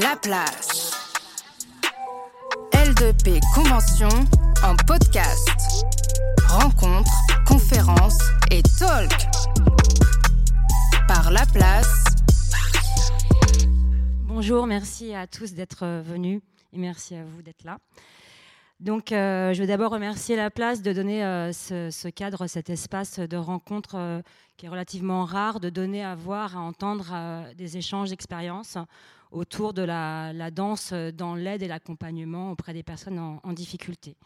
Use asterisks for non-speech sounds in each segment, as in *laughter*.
La place. L2P Convention en podcast. Rencontres, conférences et talk. Par La place. Bonjour, merci à tous d'être venus et merci à vous d'être là. Donc, euh, je veux d'abord remercier la place de donner euh, ce, cadre, cet espace de rencontre euh, qui est relativement rare, de donner à voir, à entendre des échanges d'expériences autour de la, danse dans l'aide et l'accompagnement auprès des personnes en, difficulté.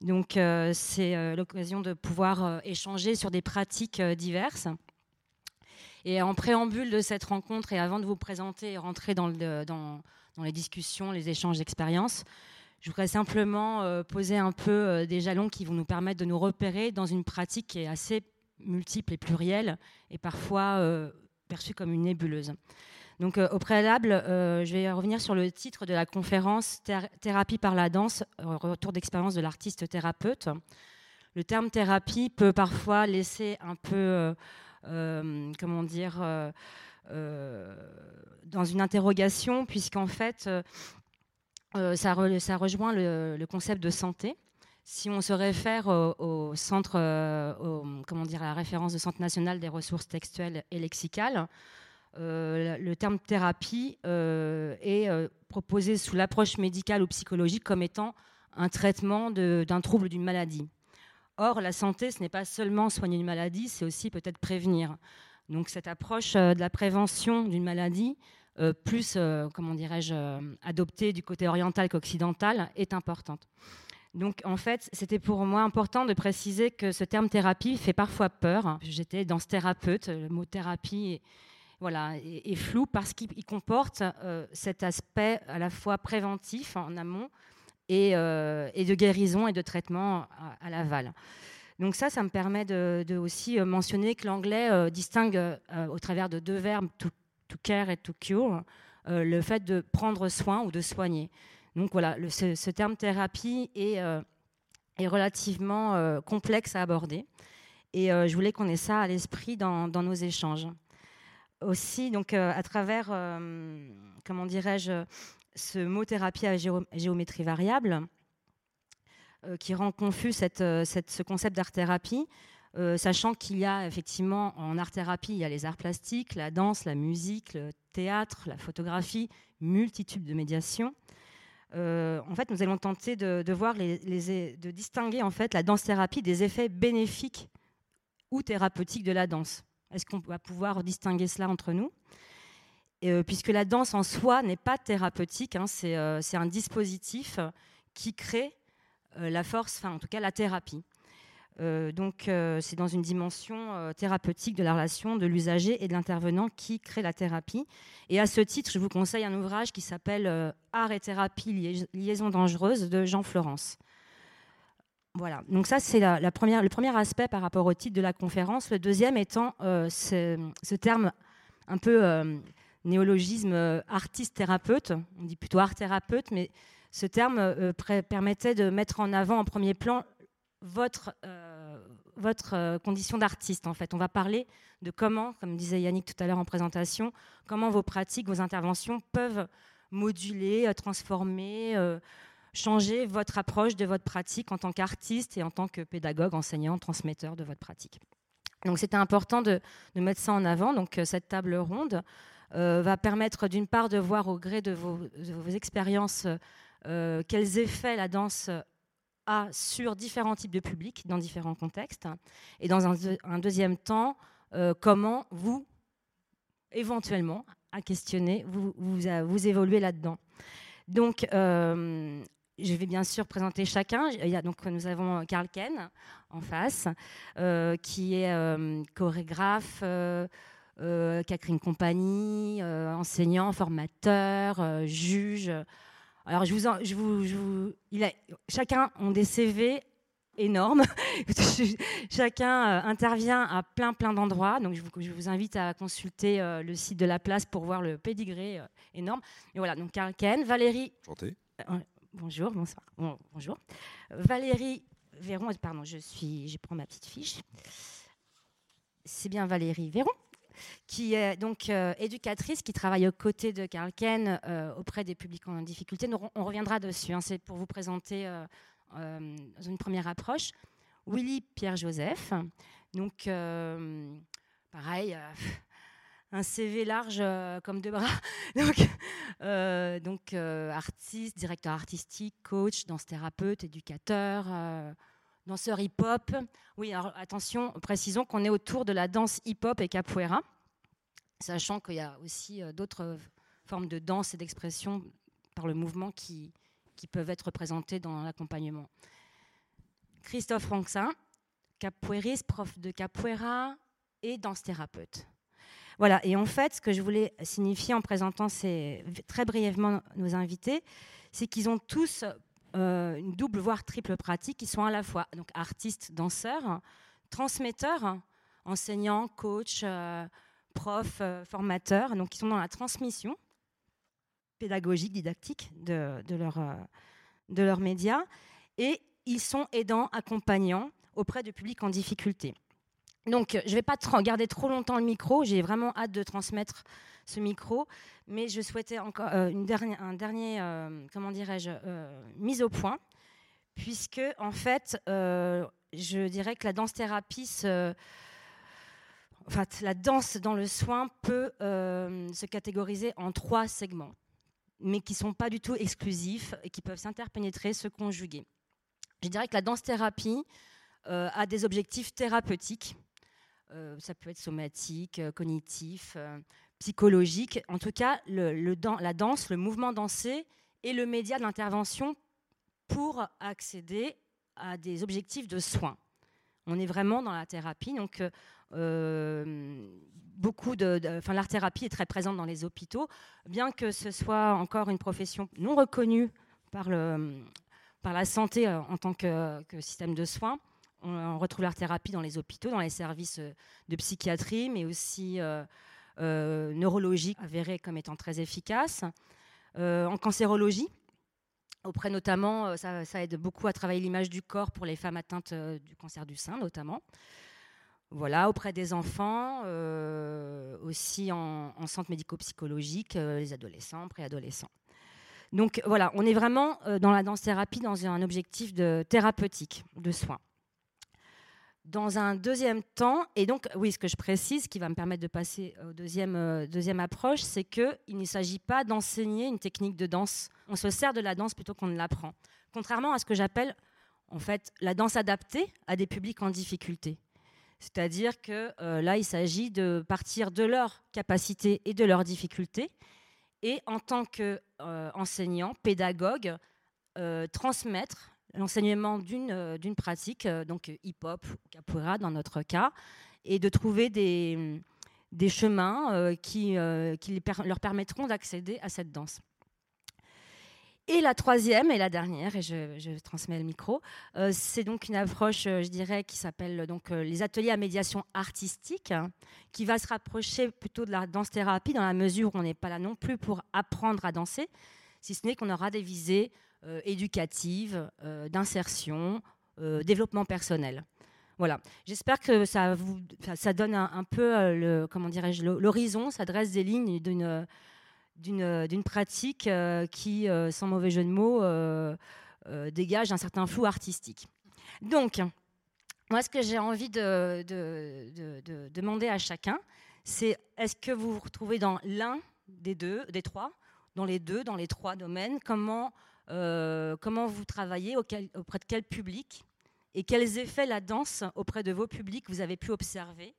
Donc, c'est l'occasion de pouvoir échanger sur des pratiques diverses. Et en préambule de cette rencontre, et avant de vous présenter et rentrer dans, dans les discussions, les échanges d'expériences, je voudrais simplement euh, poser un peu euh, des jalons qui vont nous permettre de nous repérer dans une pratique qui est assez multiple et plurielle et parfois euh, perçue comme une nébuleuse. Donc, au préalable, je vais revenir sur le titre de la conférence Thérapie par la danse, retour d'expérience de l'artiste thérapeute. Le terme thérapie peut parfois laisser un peu, comment dire, dans une interrogation, puisqu'en fait, euh, ça, rejoint le, concept de santé. Si on se réfère au, centre, euh, comment dire, à la référence de Centre national des ressources textuelles et lexicales, euh, le terme thérapie est proposé sous l'approche médicale ou psychologique comme étant un traitement d'un trouble d'une maladie. Or, la santé, ce n'est pas seulement soigner une maladie, c'est aussi peut-être prévenir. Donc cette approche de la prévention d'une maladie euh, plus, euh, comment dirais-je, euh, adoptée du côté oriental qu'occidental, est importante. Donc en fait, c'était pour moi important de préciser que ce terme thérapie fait parfois peur. J'étais dans ce thérapeute, le mot thérapie est, voilà, est, flou parce qu'il comporte cet aspect à la fois préventif en amont et, de guérison et de traitement à, l'aval. Donc ça, ça me permet de, aussi mentionner que l'anglais distingue au travers de deux verbes to care et to cure, euh, le fait de prendre soin ou de soigner. Donc voilà, ce, terme thérapie est, euh, relativement euh, complexe à aborder. Et je voulais qu'on ait ça à l'esprit dans, nos échanges. Aussi, donc, à travers, comment dirais-je, ce mot thérapie à géométrie variable, qui rend confus ce concept d'art-thérapie, euh, sachant qu'il y a effectivement en art-thérapie, il y a les arts plastiques, la danse, la musique, le théâtre, la photographie, multitude de médiations. Euh, en fait, nous allons tenter de, voir les, de distinguer en fait la danse-thérapie des effets bénéfiques ou thérapeutiques de la danse. Est-ce qu'on va pouvoir distinguer cela entre nous? Euh, Puisque la danse en soi n'est pas thérapeutique, hein, c'est un dispositif qui crée la force, enfin en tout cas la thérapie. Euh, donc, euh, c'est dans une dimension euh, thérapeutique de la relation de l'usager et de l'intervenant qui crée la thérapie. Et à ce titre, je vous conseille un ouvrage qui s'appelle Art et thérapie, liaison dangereuse de Jean Florence. Voilà, donc ça c'est la, le premier aspect par rapport au titre de la conférence. Le deuxième étant ce, ce, terme un peu néologisme artiste-thérapeute, on dit plutôt art-thérapeute, mais ce terme permettait de mettre en avant en premier plan votre, euh, votre euh, condition d'artiste, en fait. On va parler de comment, comme disait Yannick tout à l'heure en présentation, comment vos pratiques, vos interventions peuvent moduler, euh, transformer, changer votre approche de votre pratique en tant qu'artiste et en tant que pédagogue, enseignant, transmetteur de votre pratique. Donc c'était important de, mettre ça en avant. Donc cette table ronde va permettre d'une part de voir au gré de vos, de vos expériences quels effets la danse sur différents types de publics dans différents contextes. Et dans un, deuxième temps, euh, comment vous, éventuellement, à questionner, vous, vous, évoluez là-dedans. Donc, euh, je vais bien sûr présenter chacun. Il y a, donc, nous avons Karl Ken en face, euh, qui est chorégraphe, qui a créé une compagnie, enseignant, formateur, juge. Alors, je vous, je vous, il a, chacun ont des CV énormes. *laughs* chacun euh, intervient à plein, plein d'endroits. Donc, je vous, je vous, invite à consulter euh, le site de la place pour voir le pédigré euh, énorme. Et voilà, donc Karl Ken, Valérie. Bonjour, bonsoir. bonjour. Valérie Véron, pardon, je suis, je prends ma petite fiche. C'est bien Valérie Véron. qui est donc éducatrice, qui travaille aux côtés de Karl Ken auprès des publics en difficulté. on reviendra dessus, hein, c'est pour vous présenter une première approche. Willy Pierre-Joseph, donc pareil un CV large euh, comme deux bras. *laughs* donc, euh, euh, artiste, directeur artistique, coach, danse thérapeute, éducateur, danseur hip-hop. Oui, alors attention, précisons qu'on est autour de la danse hip-hop et capoeira, sachant qu'il y a aussi d'autres formes de danse et d'expression par le mouvement qui, peuvent être présentées dans l'accompagnement. Christophe Franxin, capoeiriste, prof de capoeira et danse thérapeute. Voilà, et en fait, ce que je voulais signifier en présentant très brièvement nos invités, c'est qu'ils ont tous euh, une double, voire triple pratique. Ils sont à la fois donc, artistes, danseurs, transmetteurs, enseignants, coachs, euh, profs, euh, formateurs. Donc, ils sont dans la transmission pédagogique, didactique de, de leurs médias. Et ils sont aidants, accompagnants auprès de publics en difficulté. Donc, je ne vais pas garder trop longtemps le micro. J'ai vraiment hâte de transmettre ce micro, mais je souhaitais encore euh, une dernière, un dernier, euh, comment dirais-je, euh, mise au point, puisque en fait, je dirais que la danse thérapie, enfin, la danse dans le soin peut se catégoriser en trois segments, mais qui ne sont pas du tout exclusifs et qui peuvent s'interpénétrer, se conjuguer. Je dirais que la danse thérapie a des objectifs thérapeutiques euh, ça peut être somatique, euh, cognitif, euh, psychologique. En tout cas, la danse, le mouvement dansé est le média de l'intervention pour accéder à des objectifs de soins. On est vraiment dans la thérapie. Donc, beaucoup de, l'art thérapie est très présente dans les hôpitaux, bien que ce soit encore une profession non reconnue par, la santé en tant que système de soins on, retrouve l'art thérapie dans les hôpitaux, dans les services euh, de psychiatrie, mais aussi euh, euh, neurologique, avéré comme étant très efficace. en cancérologie, auprès notamment, ça, aide beaucoup à travailler l'image du corps pour les femmes atteintes du cancer du sein notamment. Voilà, auprès des enfants, aussi en, centre médico-psychologique, les adolescents, préadolescents. Donc voilà, on est vraiment dans la danse-thérapie dans un objectif de thérapeutique, de soins. Dans un deuxième temps, et donc, oui, ce que je précise, qui va me permettre de passer au deuxième, euh, deuxième approche, c'est qu'il ne s'agit pas d'enseigner une technique de danse. On se sert de la danse plutôt qu'on ne l'apprend. Contrairement à ce que j'appelle, en fait, la danse adaptée à des publics en difficulté. C'est-à-dire que euh, là, il s'agit de partir de leurs capacités et de leurs difficultés, et en tant qu'enseignant, euh, pédagogue, transmettre l'enseignement d'une euh, d'une pratique, euh, donc hip-hop, capoeira dans notre cas, et de trouver des, des chemins euh, qui, qui leur permettront d'accéder à cette danse. Et la troisième et la dernière, et je, transmets le micro, c'est donc une approche, je dirais, qui s'appelle donc les ateliers à médiation artistique, qui va se rapprocher plutôt de la danse-thérapie dans la mesure où on n'est pas là non plus pour apprendre à danser, si ce n'est qu'on aura des visées éducative, euh, d'insertion, euh, développement personnel. Voilà. J'espère que ça, vous, ça donne un, peu le, comment dirais-je, l'horizon, ça dresse des lignes d'une d'une pratique qui, sans mauvais jeu de mots, dégage un certain flou artistique. Donc, moi, ce que j'ai envie de, demander à chacun, c'est est-ce que vous vous retrouvez dans l'un des deux, des trois, dans les deux, dans les trois domaines? Comment euh, comment vous travaillez, auprès de quel public et quels effets la danse auprès de vos publics vous avez pu observer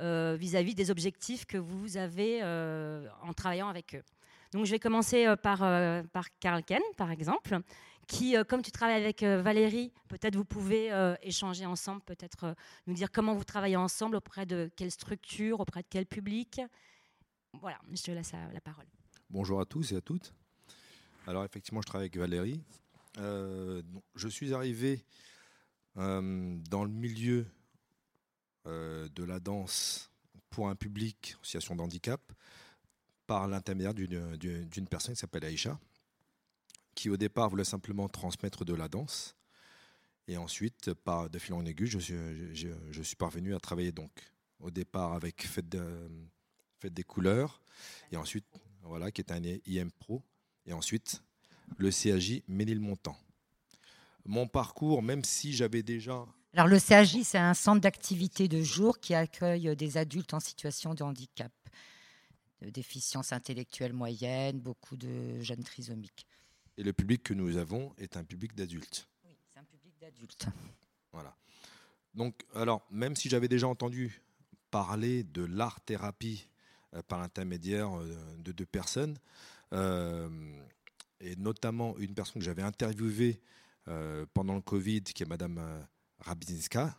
euh, vis-à-vis des objectifs que vous avez euh, en travaillant avec eux? Donc je vais commencer par, par Karl Ken, par exemple, qui, comme tu travailles avec Valérie, peut-être vous pouvez échanger ensemble, peut-être nous dire comment vous travaillez ensemble, auprès de quelle structure, auprès de quel public. Voilà, je te laisse la parole. Bonjour à tous et à toutes. Alors effectivement, je travaille avec Valérie. Euh, je suis arrivé euh, dans le milieu euh, de la danse pour un public en situation par l'intermédiaire d'une personne qui s'appelle Aïcha, qui au départ voulait simplement transmettre de la danse. Et ensuite, de fil en aiguille, je suis, parvenu à travailler donc au départ avec Fête des couleurs, et ensuite, voilà, qui est un IM Pro, et ensuite le CAJ Ménilmontant. Mon parcours, même si j'avais déjà alors le CAJ, c'est un centre d'activité de jour qui accueille des adultes en situation de handicap, de déficience intellectuelle moyenne, beaucoup de jeunes trisomiques. Et le public que nous avons est un public d'adultes. Oui, c'est un public d'adultes. Voilà. Donc, alors, même si j'avais déjà entendu parler de l'art-thérapie euh, par l'intermédiaire euh, de deux personnes, et notamment une personne que j'avais interviewée pendant le Covid, qui est Madame Rabinska,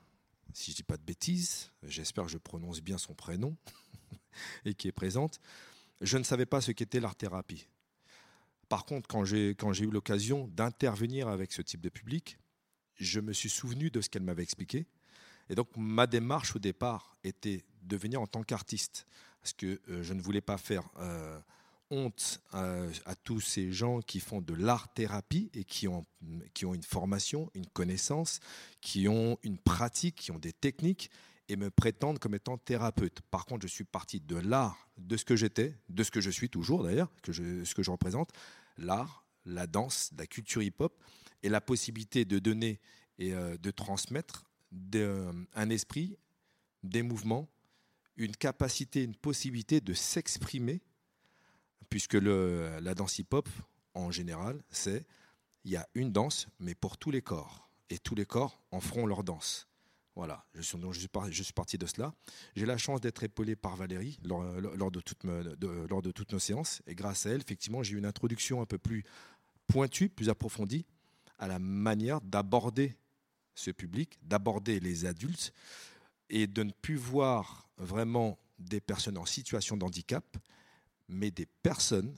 si je ne dis pas de bêtises, j'espère que je prononce bien son prénom, *laughs* et qui est présente, je ne savais pas ce qu'était l'art-thérapie. Par contre, quand j'ai, eu l'occasion d'intervenir avec ce type de public, je me suis souvenu de ce qu'elle m'avait expliqué. Et donc, ma démarche au départ était de venir en tant qu'artiste, parce que euh, je ne voulais pas faire euh, honte à, tous ces gens qui font de l'art-thérapie et qui ont, qui ont une formation, une connaissance, qui ont une pratique, qui ont des techniques et me prétendent comme étant thérapeute. Par contre, je suis parti de l'art, de ce que j'étais, de ce que je suis toujours d'ailleurs, que je, ce que je représente, l'art, la danse, la culture hip-hop, et la possibilité de donner et euh, de transmettre un esprit, des mouvements, une capacité, une possibilité de s'exprimer puisque la danse hip-hop, en général, c'est il y a une danse, mais pour tous les corps. Et tous les corps en feront leur danse. Voilà, je suis, donc parti de cela. J'ai la chance d'être épaulé par Valérie lors, de lors, de toutes nos séances. Et grâce à elle, effectivement, j'ai eu une introduction un peu plus pointue, plus approfondie à la manière d'aborder ce public, d'aborder les adultes et de ne plus voir vraiment des personnes en situation de handicap, mais des personnes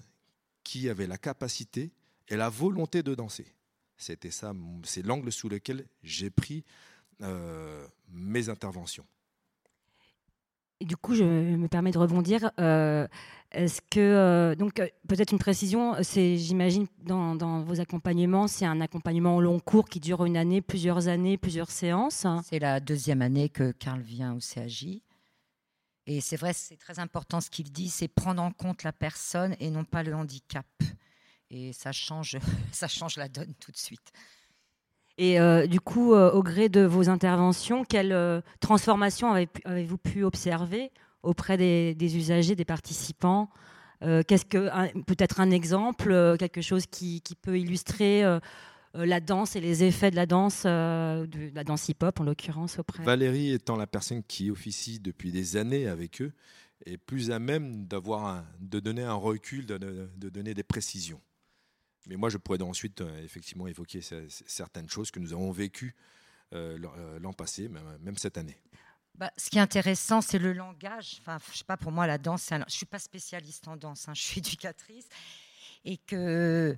qui avaient la capacité et la volonté de danser. C'était ça, c'est l'angle sous lequel j'ai pris euh, mes interventions. Et du coup, je me permets de rebondir. Euh, est-ce que, euh, donc, peut-être une précision, c'est, j'imagine, dans, dans, vos accompagnements, c'est un accompagnement au long cours qui dure une année, plusieurs années, plusieurs séances C'est la deuxième année que Karl vient au CAJ. Et c'est vrai, c'est très important ce qu'il dit, c'est prendre en compte la personne et non pas le handicap. Et ça change, *laughs* ça change la donne tout de suite. Et euh, du coup, euh, au gré de vos interventions, quelle euh, transformation avez-vous pu observer auprès des, usagers, des participants? Qu'est-ce que peut-être un exemple, quelque chose qui, peut illustrer euh, la danse et les effets de la danse, euh, de la danse hip-hop en l'occurrence auprès. Valérie étant la personne qui officie depuis des années avec eux, est plus à même d'avoir de donner un recul, de, de, donner des précisions. Mais moi, je pourrais ensuite euh, effectivement évoquer certaines choses que nous avons vécues l'an passé, même, cette année. Bah, ce qui est intéressant, c'est le langage. Enfin, je sais pas, pour moi, la danse, je suis pas spécialiste en danse, hein, je suis éducatrice, et que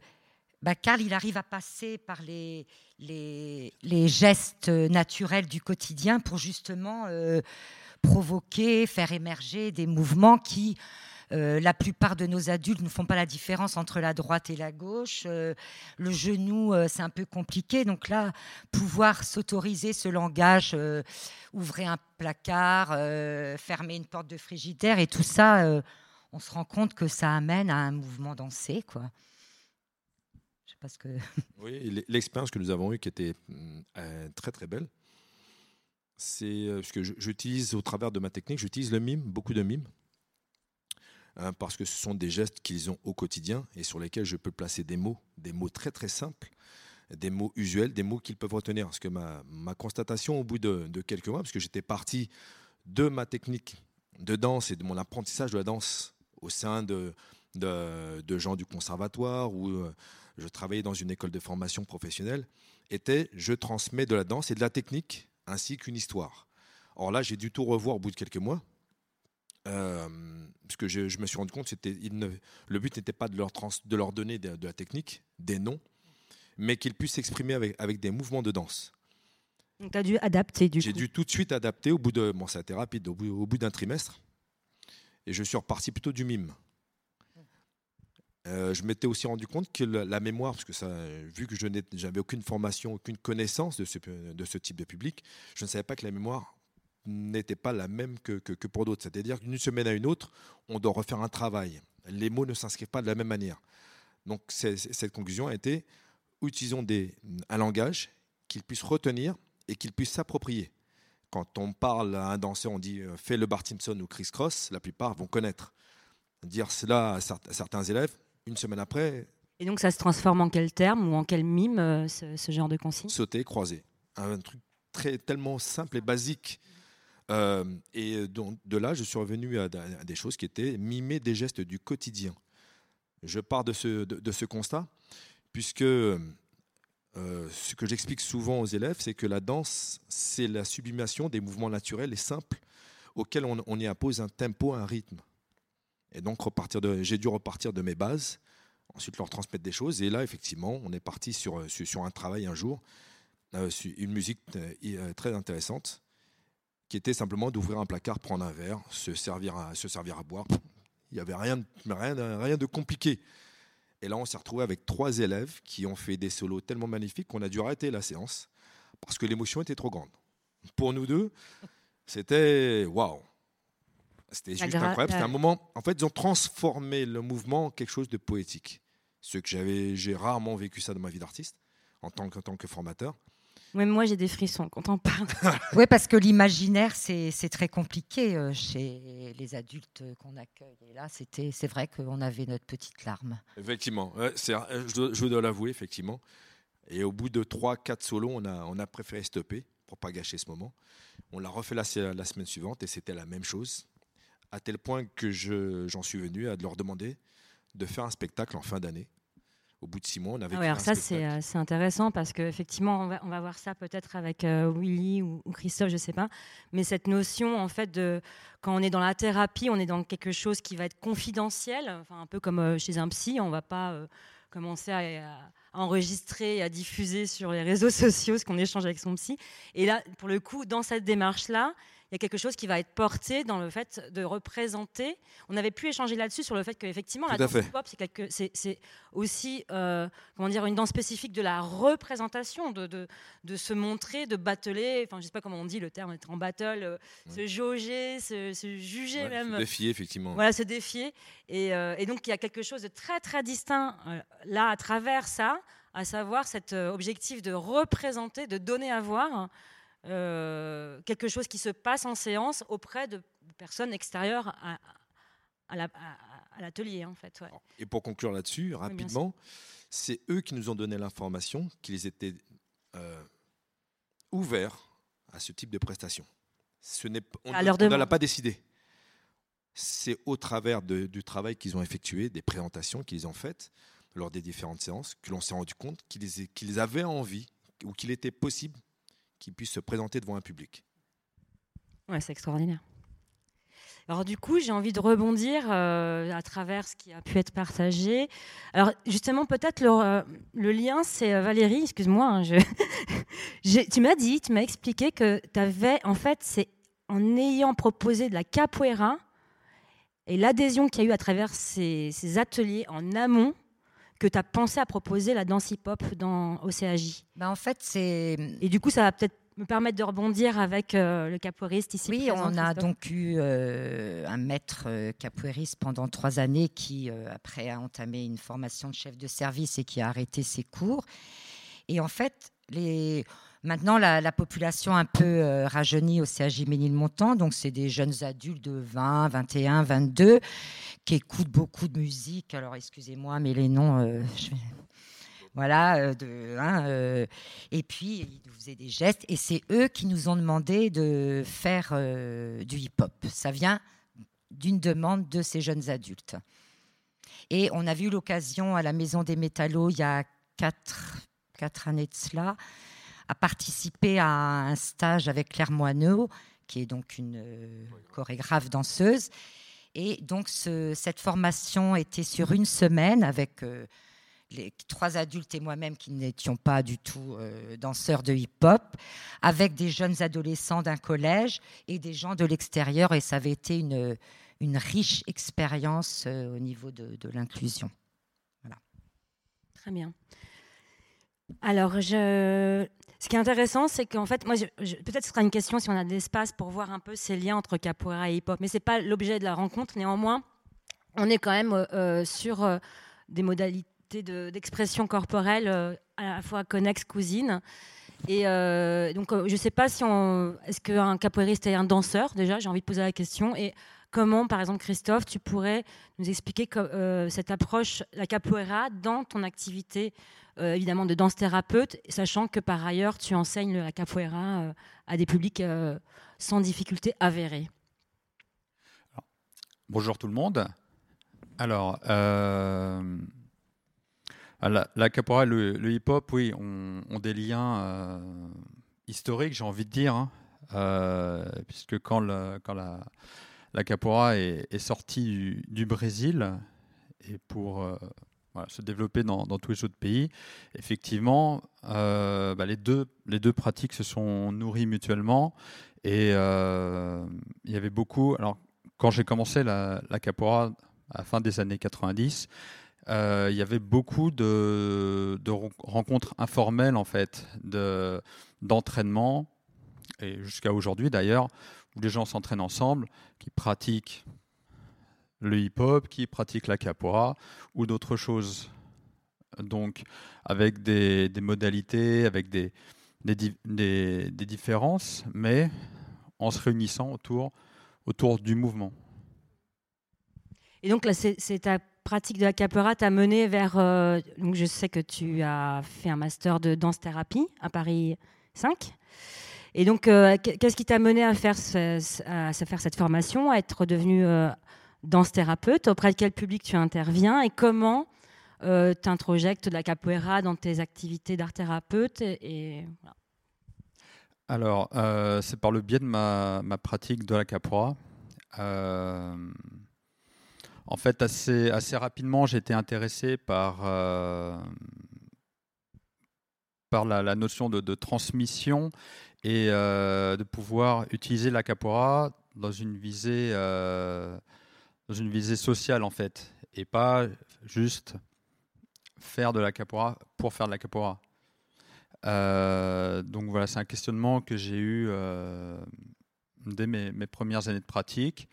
bah, Karl, il arrive à passer par les, les, gestes naturels du quotidien pour justement euh, provoquer, faire émerger des mouvements qui, euh, la plupart de nos adultes ne font pas la différence entre la droite et la gauche. Euh, le genou, c'est un peu compliqué. Donc là, pouvoir s'autoriser ce langage, ouvrir un placard, fermer une porte de frigidaire et tout ça, on se rend compte que ça amène à un mouvement dansé, quoi parce que. *laughs* Oui, l'expérience que nous avons eue qui était mm, euh, très très belle, c'est euh, ce que j'utilise au travers de ma technique, j'utilise le mime, beaucoup de mime, hein, parce que ce sont des gestes qu'ils ont au quotidien et sur lesquels je peux placer des mots, des mots très très simples, des mots usuels, des mots qu'ils peuvent retenir. Parce que ma, constatation au bout de, de quelques mois, parce que j'étais parti de ma technique de danse et de mon apprentissage de la danse au sein de, de, de gens du conservatoire ou euh, je travaillais dans une école de formation professionnelle, était je transmets de la danse et de la technique ainsi qu'une histoire. Or là, j'ai dû tout revoir au bout de quelques mois. Euh, parce que je, me suis rendu compte que le but n'était pas de leur, de leur donner de, la technique, des noms, mais qu'ils puissent s'exprimer avec, avec des mouvements de danse. Donc tu as dû adapter du J'ai dû tout de suite adapter au bout de. Bon, ça a été rapide, au bout, au bout d'un trimestre. Et je suis reparti plutôt du mime. Euh, je m'étais aussi rendu compte que la, mémoire, parce vu que je n'avais aucune formation, aucune connaissance de ce, type de public, je ne savais pas que la mémoire n'était pas la même que, pour d'autres. C'est-à-dire qu'une semaine à une autre, on doit refaire un travail. Les mots ne s'inscrivent pas de la même manière. Donc cette conclusion a été utilisons un langage qu'ils puissent retenir et qu'ils puissent s'approprier. Quand on parle à un danseur, on dit euh, fais le Bart Simpson ou Chris Cross, la plupart vont connaître. Dire cela à certains élèves, une semaine après, Et donc ça se transforme en quel terme ou en quel mime euh, ce, ce genre de consigne? Sauter, croiser. Un truc très, tellement simple et basique. Euh, et donc, de là, je suis revenu à, à des choses qui étaient mimer des gestes du quotidien. Je pars de ce, de, de ce constat, puisque euh, ce que j'explique souvent aux élèves, c'est que la danse, c'est la sublimation des mouvements naturels et simples auxquels on, on y impose un tempo, un rythme. Et donc, repartir de, j'ai dû repartir de mes bases, ensuite leur transmettre des choses. Et là, effectivement, on est parti sur, sur, un travail un jour, euh, une musique euh, euh, très intéressante, qui était simplement d'ouvrir un placard, prendre un verre, se servir à, se servir à boire. Il n'y avait rien, de- rien, rien de compliqué. Et là, on s'est retrouvé avec trois élèves qui ont fait des solos tellement magnifiques qu'on a dû arrêter la séance parce que l'émotion était trop grande. Pour nous deux, c'était waouh. C'était juste gra- incroyable. C'était un moment. En fait, ils ont transformé le mouvement en quelque chose de poétique. Ce que j'avais, j'ai rarement vécu ça dans ma vie d'artiste en tant que, en tant que formateur. Même moi j'ai des frissons quand on parle. *laughs* Oui, parce que l'imaginaire, c'est c'est très compliqué euh, chez les adultes qu'on accueille. Et là, c'était, c'est vrai qu'on avait notre petite larme. Effectivement, c'est- euh, je dois, je dois l'avouer, effectivement. Et au bout de 3-4 solos, on a, on a préféré stopper pour pas gâcher ce moment. On l'a refait la semaine suivante et c'était la même chose, à tel point que je- j'en suis venu à leur demander de faire un spectacle en fin d'année. Au bout de six mois, on avait Ah ouais, alors ça, c'est euh, c'est intéressant parce qu'effectivement, on va, on va voir ça peut-être avec euh, Willy ou, ou Christophe, je ne sais pas. Mais cette notion, en fait, de quand on est dans la thérapie, on est dans quelque chose qui va être confidentiel, enfin, un peu comme euh, chez un psy, on ne va pas commencer à, à enregistrer et à diffuser sur les réseaux *laughs* sociaux ce qu'on échange avec son psy. Et là, pour le coup, dans cette démarche-là, il y a quelque chose qui va être porté dans le fait de représenter. On avait pu échanger là-dessus sur le fait qu'effectivement, la danse hip-hop, c'est aussi euh, comment dire, une danse spécifique de la représentation, de, de, de se montrer, de battler, enfin je sais pas comment on dit le terme, être en battle, euh, se jauger, se, se juger Ouais, même. se défier, effectivement. Voilà, se défier. Et, euh, et donc, il y a quelque chose de très, très distinct là, à travers ça, à savoir cet objectif de représenter, de donner à voir euh, quelque chose qui se passe en séance auprès de personnes extérieures à, à la- à- à l'atelier, en fait. ouais. Et pour conclure là-dessus, rapidement, c'est eux qui nous ont donné l'information qu'ils étaient euh, ouverts à ce type de prestation. Ce n'est, on ne l'a pas décidé. C'est au travers de- du travail qu'ils ont effectué, des présentations qu'ils ont faites lors des différentes séances, que l'on s'est rendu compte qu'ils qu'ils avaient envie ou qu'il était possible qu'ils puissent se présenter devant un public. Ouais, c'est extraordinaire. Alors du coup, j'ai envie de rebondir euh, à travers ce qui a pu être partagé. Alors justement, peut-être le, euh, lien, c'est euh, Valérie, excuse-moi, hein, je- *laughs* tu m'as dit, tu m'as expliqué que tu avais, en fait, c'est en ayant proposé de la capoeira et l'adhésion qu'il y a eu à travers ces ateliers en amont que tu as pensé à proposer la danse hip-hop dans au CAJ. Ben, en fait, c'est. Et du coup, ça va peut-être me permettre de rebondir avec euh, le capoeiriste ici. Oui, présent, on a donc eu euh, un maître euh, capoeiriste pendant trois années qui, euh, après, a entamé une formation de chef de service et qui a arrêté ses cours. Et en fait, les... maintenant, la, la population un peu euh, rajeunit au CAJ Ménilmontant. Donc, c'est des jeunes adultes de 20, 21, 22 qui écoutent beaucoup de musique. Alors, excusez-moi, mais les noms, euh, Voilà, euh, hein, euh, et puis ils faisaient des gestes, et c'est eux qui nous ont demandé de faire du hip-hop. Ça vient d'une demande de ces jeunes adultes. Et on a eu l'occasion à la Maison des Métallos il y a quatre, quatre années de cela, à participer à un stage avec Claire Moineau, qui est donc une euh, chorégraphe danseuse. Et donc ce- cette formation était sur une semaine avec euh, les trois adultes et moi-même qui n'étions pas du tout euh, danseurs de hip-hop, avec des jeunes adolescents d'un collège et des gens de l'extérieur. Et ça avait été une, riche expérience au niveau de l'inclusion. Très bien. Alors, je... ce qui est intéressant, c'est qu'en fait, moi, peut-être ce sera une question si on a de l'espace pour voir un peu ces liens entre capoeira et hip-hop, mais ce n'est pas l'objet de la rencontre. Néanmoins, on est quand même euh, euh, sur euh, des modalités d'expression corporelle à la fois connexes, cousines. Et donc, je ne sais pas si on. Est-ce qu'un capoeiriste est un danseur Déjà, j'ai envie de poser la question. Et comment, par exemple, Christophe, tu pourrais nous expliquer cette approche, la capoeira, dans ton activité euh, évidemment de danse thérapeute, sachant que par ailleurs tu enseignes la capoeira euh, à des publics euh, sans difficulté avérée. bonjour tout le monde. Alors, la, capoeira et le, hip-hop, oui, ont, des liens historiques, j'ai envie de dire, hein. puisque quand, quand la, la capoeira est, sortie du, Brésil, et pour se développer dans, tous les autres pays. Effectivement, euh, bah, les, deux, pratiques se sont nourries mutuellement et euh, il y avait beaucoup. Alors, quand j'ai commencé la, capoeira à la fin des années 90, euh, il y avait beaucoup de, rencontres informelles en fait, de, d'entraînement et jusqu'à aujourd'hui d'ailleurs, où les gens s'entraînent ensemble, qui pratiquent le hip-hop, qui pratique la capoeira ou d'autres choses. Donc, avec des, modalités, avec des, des, différences, mais en se réunissant autour, autour du mouvement. Et donc là, c'est ta pratique de la capoeira t'a mené vers. Euh, donc je sais que tu as fait un master de danse-thérapie à Paris 5. Et donc, euh, qu'est-ce qui t'a mené à faire, cette formation, à être devenu euh, danse thérapeute, auprès de quel public tu interviens? Et comment euh, tu introjectes de la capoeira dans tes activités d'art thérapeute? Et, Alors, euh, c'est par le biais de ma, pratique de la capoeira. En fait, assez, rapidement, j'ai été intéressé par, la, notion de, transmission et de pouvoir utiliser la capoeira dans une visée dans une visée sociale en fait, et pas juste faire de la capoeira pour faire de la capoeira. Euh, donc voilà, c'est un questionnement que j'ai eu euh, dès mes, premières années de pratique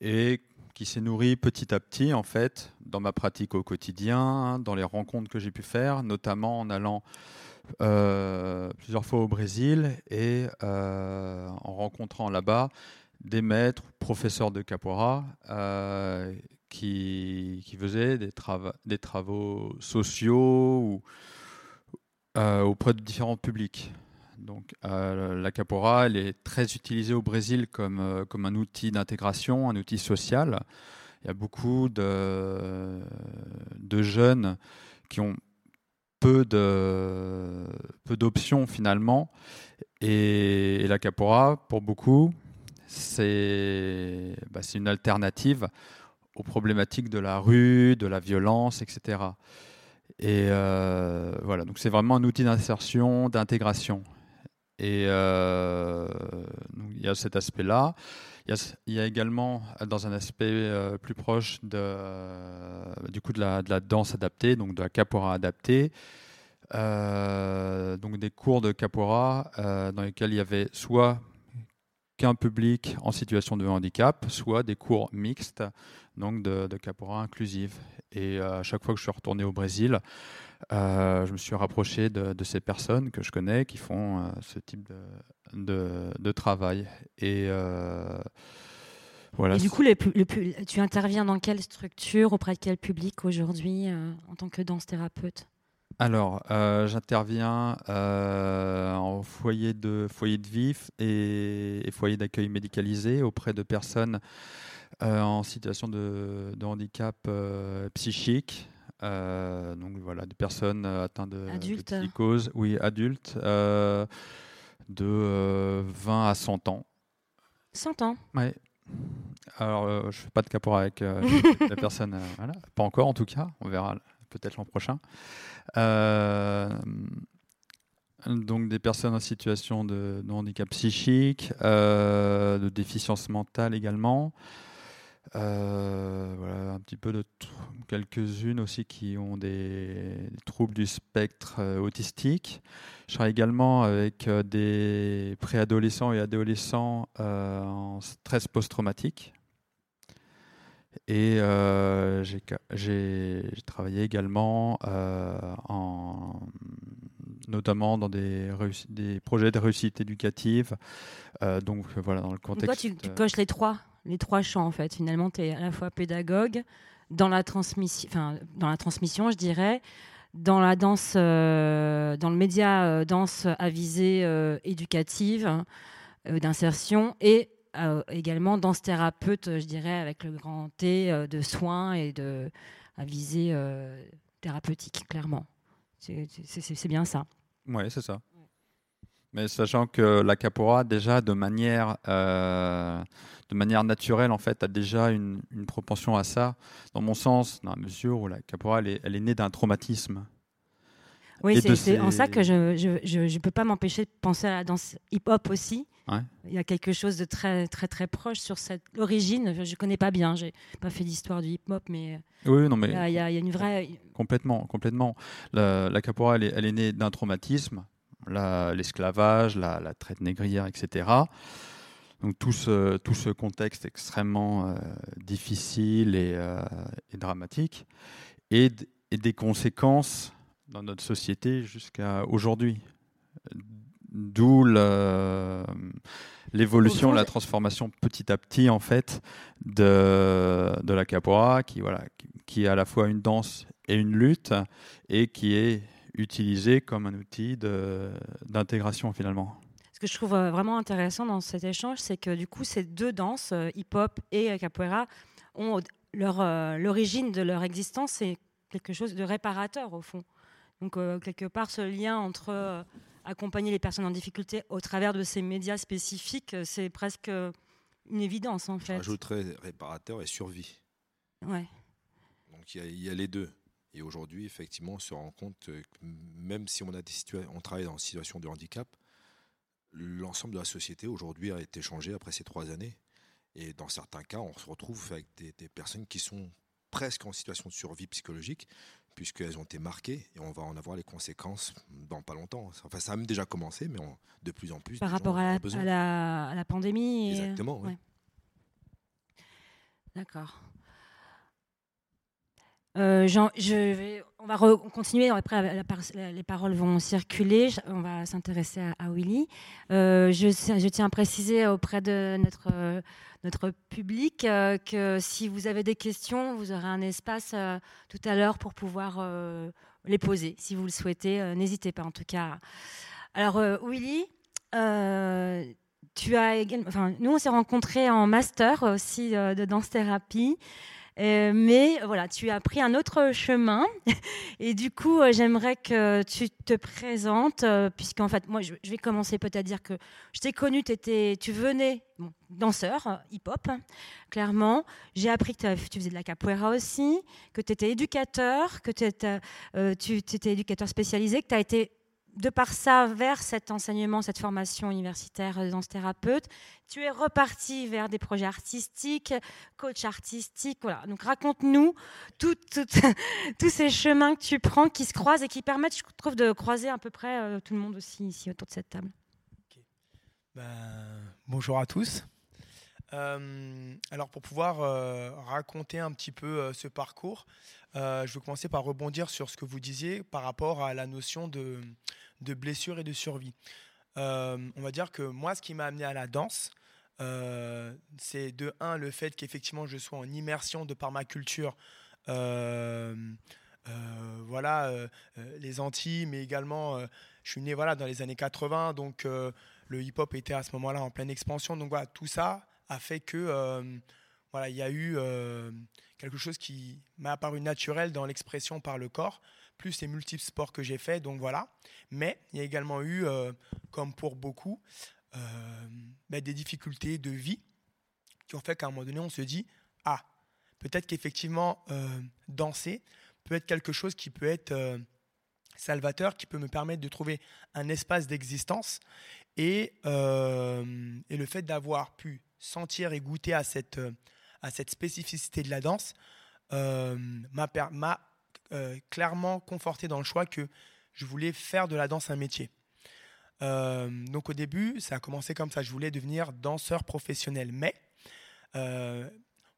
et qui s'est nourri petit à petit en fait dans ma pratique au quotidien, dans les rencontres que j'ai pu faire, notamment en allant euh, plusieurs fois au Brésil et en rencontrant là-bas des maîtres, professeurs de capoeira, euh, qui, qui, faisaient des, des travaux sociaux euh, auprès de différents publics. Donc, euh, la capoeira, elle est très utilisée au Brésil comme, comme un outil d'intégration, un outil social. Il y a beaucoup de jeunes qui ont peu de peu d'options finalement et, la capoeira pour beaucoup bah, c'est une alternative aux problématiques de la rue, de la violence, etc. Et euh, voilà, donc c'est vraiment un outil d'insertion, d'intégration. Et euh, il y a cet aspect-là. Il, y a également, dans un aspect euh, plus proche de, du coup de la, danse adaptée, donc de la capoeira adaptée, donc des cours de capoeira dans lesquels il y avait soit qu'un public en situation de handicap, soit des cours mixtes, donc de, de capoeira inclusive. Et euh, à chaque fois que je suis retourné au Brésil, euh, je me suis rapproché de, ces personnes que je connais qui font euh, ce type de, de, travail. Et voilà. Et du coup, tu interviens dans quelle structure, auprès de quel public aujourd'hui en tant que danse thérapeute alors, euh, j'interviens euh, en foyer de, foyer de vif et, foyer d'accueil médicalisé auprès de personnes euh, en situation de, handicap psychique. Donc voilà, des personnes atteintes de, psychose, oui, adultes, de 20 à 100 ans. 100 ans Oui. Alors, je ne fais pas de caporal avec *laughs* la personne, voilà. pas encore en tout cas, on verra peut-être l'an prochain. Euh, donc des personnes en situation de, handicap psychique, euh, de déficience mentale également. Euh, voilà, un petit peu de quelques-unes aussi qui ont des, troubles du spectre euh, autistique. Je travaille également avec euh, des préadolescents et adolescents en stress post-traumatique. Et j'ai travaillé également en, notamment dans des, des projets de réussite éducative. donc voilà, dans le contexte. toi, tu coches les trois les trois champs en fait. Finalement, tu es à la fois pédagogue, dans la, transmission, je dirais, dans la danse, euh, dans le média euh, danse avisée euh, éducative, d'insertion, et également danse thérapeute, je dirais, avec le grand T de soins et de visée thérapeutique, clairement. C'est bien ça. Oui, c'est ça. Mais sachant que la capora, déjà, de manière, euh, de manière naturelle, en fait, a déjà une, propension à ça, dans mon sens, dans la mesure où la capora, elle est, elle est née d'un traumatisme. Oui, c'est en ça que je ne je, peux pas m'empêcher de penser à la danse hip-hop aussi. Il y a quelque chose de très, très, très proche sur cette origine. Je ne connais pas bien, j'ai pas fait d'histoire du hip-hop, mais, oui, non, mais il, y a, il y, a, une vraie... Complètement, complètement. La, la capora, elle est, elle est née d'un traumatisme l'esclavage, la, traite négrière, etc. Donc tout ce, tout ce contexte extrêmement euh, difficile euh, et, dramatique, et, et, des conséquences dans notre société jusqu'à aujourd'hui. D'où l'évolution, la transformation petit à petit en fait de, de la capoeira, qui, voilà, qui est à la fois une danse et une lutte, et qui est utilisé comme un outil d'intégration finalement. Ce que je trouve euh, vraiment intéressant dans cet échange, c'est que du coup, ces deux danses, euh, hip-hop et capoeira, ont leur euh, l'origine de leur existence, c'est quelque chose de réparateur au fond. Donc quelque part, ce lien entre accompagner les personnes en difficulté au travers de ces médias spécifiques, c'est presque une évidence en fait. J'ajouterais réparateur et survie. Ouais. Donc il y, a les deux. Et aujourd'hui, effectivement, on se rend compte que même si on, a des on travaille dans une situation de handicap, l'ensemble de la société aujourd'hui a été changé après ces trois années. Et dans certains cas, on se retrouve avec des, personnes qui sont presque en situation de survie psychologique, puisqu'elles ont été marquées, et on va en avoir les conséquences dans pas longtemps. Enfin, ça a même déjà commencé, mais de plus en plus. Par rapport à la, à la, pandémie Exactement, oui. D'accord. Euh, on va continuer, après les paroles vont circuler, on va s'intéresser à, Willy. Euh, je, tiens à préciser auprès de notre, notre public euh, que si vous avez des questions, vous aurez un espace tout à l'heure pour pouvoir les poser. Si vous le souhaitez, n'hésitez pas en tout cas. Alors Willy, nous on s'est rencontrés en master aussi de danse-thérapie. Euh, mais voilà, tu as pris un autre chemin. *laughs* Et du coup, euh, j'aimerais que tu te présentes, euh, puisqu'en fait, moi, je, vais commencer peut-être à dire que je t'ai connu, étais, tu venais danseur, hip-hop, clairement. J'ai appris que tu faisais de la capoeira aussi, que tu étais éducateur, que tu étais éducateur spécialisé, que tu as été de par ça, vers cet enseignement, cette formation universitaire de danse thérapeute, tu es reparti vers des projets artistiques, coach artistique. Voilà. Donc raconte-nous *laughs* tous ces chemins que tu prends qui se croisent et qui permettent, je trouve, de croiser à peu près euh, tout le monde aussi ici autour de cette table. Ben, bonjour à tous. Euh, alors pour pouvoir euh, raconter un petit peu ce parcours, je vais commencer par rebondir sur ce que vous disiez par rapport à la notion de, de blessure et de survie. Euh, on va dire que moi, ce qui m'a amené à la danse, euh, c'est de un le fait qu'effectivement je sois en immersion de par ma culture. Euh, voilà, les Antilles, mais également, je suis né voilà, dans les années 80, donc le hip-hop était à ce moment-là en pleine expansion. Donc voilà, tout ça a fait que voilà, il y a eu quelque chose qui m'a apparu naturel dans l'expression par le corps plus les multiples sports que j'ai fait. Donc voilà. Mais il y a également eu, euh, comme pour beaucoup, euh, ben, des difficultés de vie qui ont fait qu'à un moment donné, on se dit ah, peut-être qu'effectivement, euh, danser peut être quelque chose qui peut être salvateur, qui peut me permettre de trouver un espace d'existence. Et, et, le fait d'avoir pu sentir et goûter à cette, à cette spécificité de la danse m'a clairement conforté dans le choix que je voulais faire de la danse un métier. donc au début, ça a commencé comme ça. Je voulais devenir danseur professionnel. Mais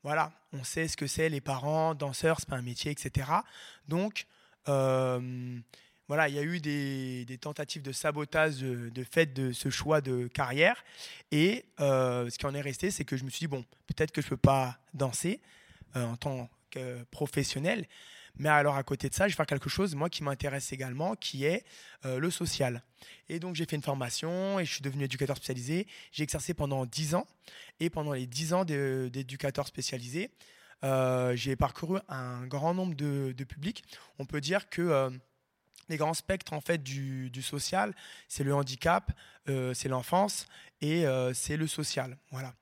voilà, on sait ce que c'est, les parents, danseurs, c'est pas un métier, etc. Donc, euh, voilà, il y a eu des, tentatives de sabotage de, fait de ce choix de carrière. Et euh, ce qui en est resté, c'est que je me suis dit, bon, peut-être que je ne peux pas danser euh, en tant que professionnel, mais alors à côté de ça, je vais faire quelque chose, moi, qui m'intéresse également, qui est euh, le social. Et donc j'ai fait une formation et je suis devenu éducateur spécialisé. J'ai exercé pendant 10 ans. Et pendant les 10 ans d'éducateur spécialisé, euh, j'ai parcouru un grand nombre de, publics. On peut dire que euh, les grands spectres en fait du, du social, c'est le handicap, c'est l'enfance et c'est le social. Voilà.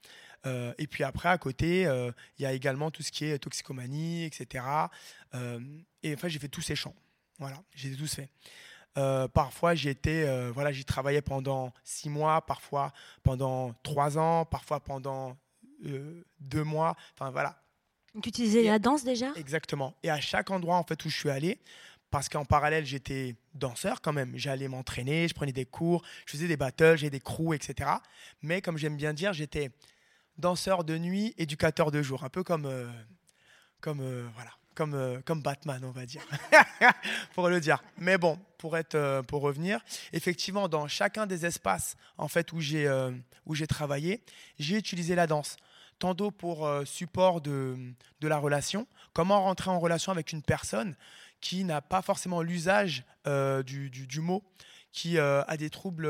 Euh, et puis après, à côté, euh, il y a également tout ce qui est toxicomanie, etc. Euh, et enfin, j'ai fait tous ces champs. Voilà, j'ai tous fait. parfois, j'étais, voilà, j'y travaillais pendant six mois, parfois pendant trois ans, parfois pendant deux mois. Enfin voilà. Tu utilisais la danse déjà? Exactement. Et à chaque endroit en fait où je suis allé, parce qu'en parallèle, j'étais danseur quand même. J'allais m'entraîner, je prenais des cours, je faisais des battles, j'ai des crews, etc. Mais comme j'aime bien dire, j'étais danseur de nuit, éducateur de jour, un peu comme, euh, comme, euh, voilà, comme, euh, comme Batman, on va dire, *laughs* pour le dire. Mais bon, pour, être, pour revenir, effectivement, dans chacun des espaces en fait, où j'ai j'ai travaillé, j'ai utilisé la danse. Tantôt pour support de, de la relation, comment rentrer en relation avec une personne qui n'a pas forcément l'usage du, du, mot, qui a des troubles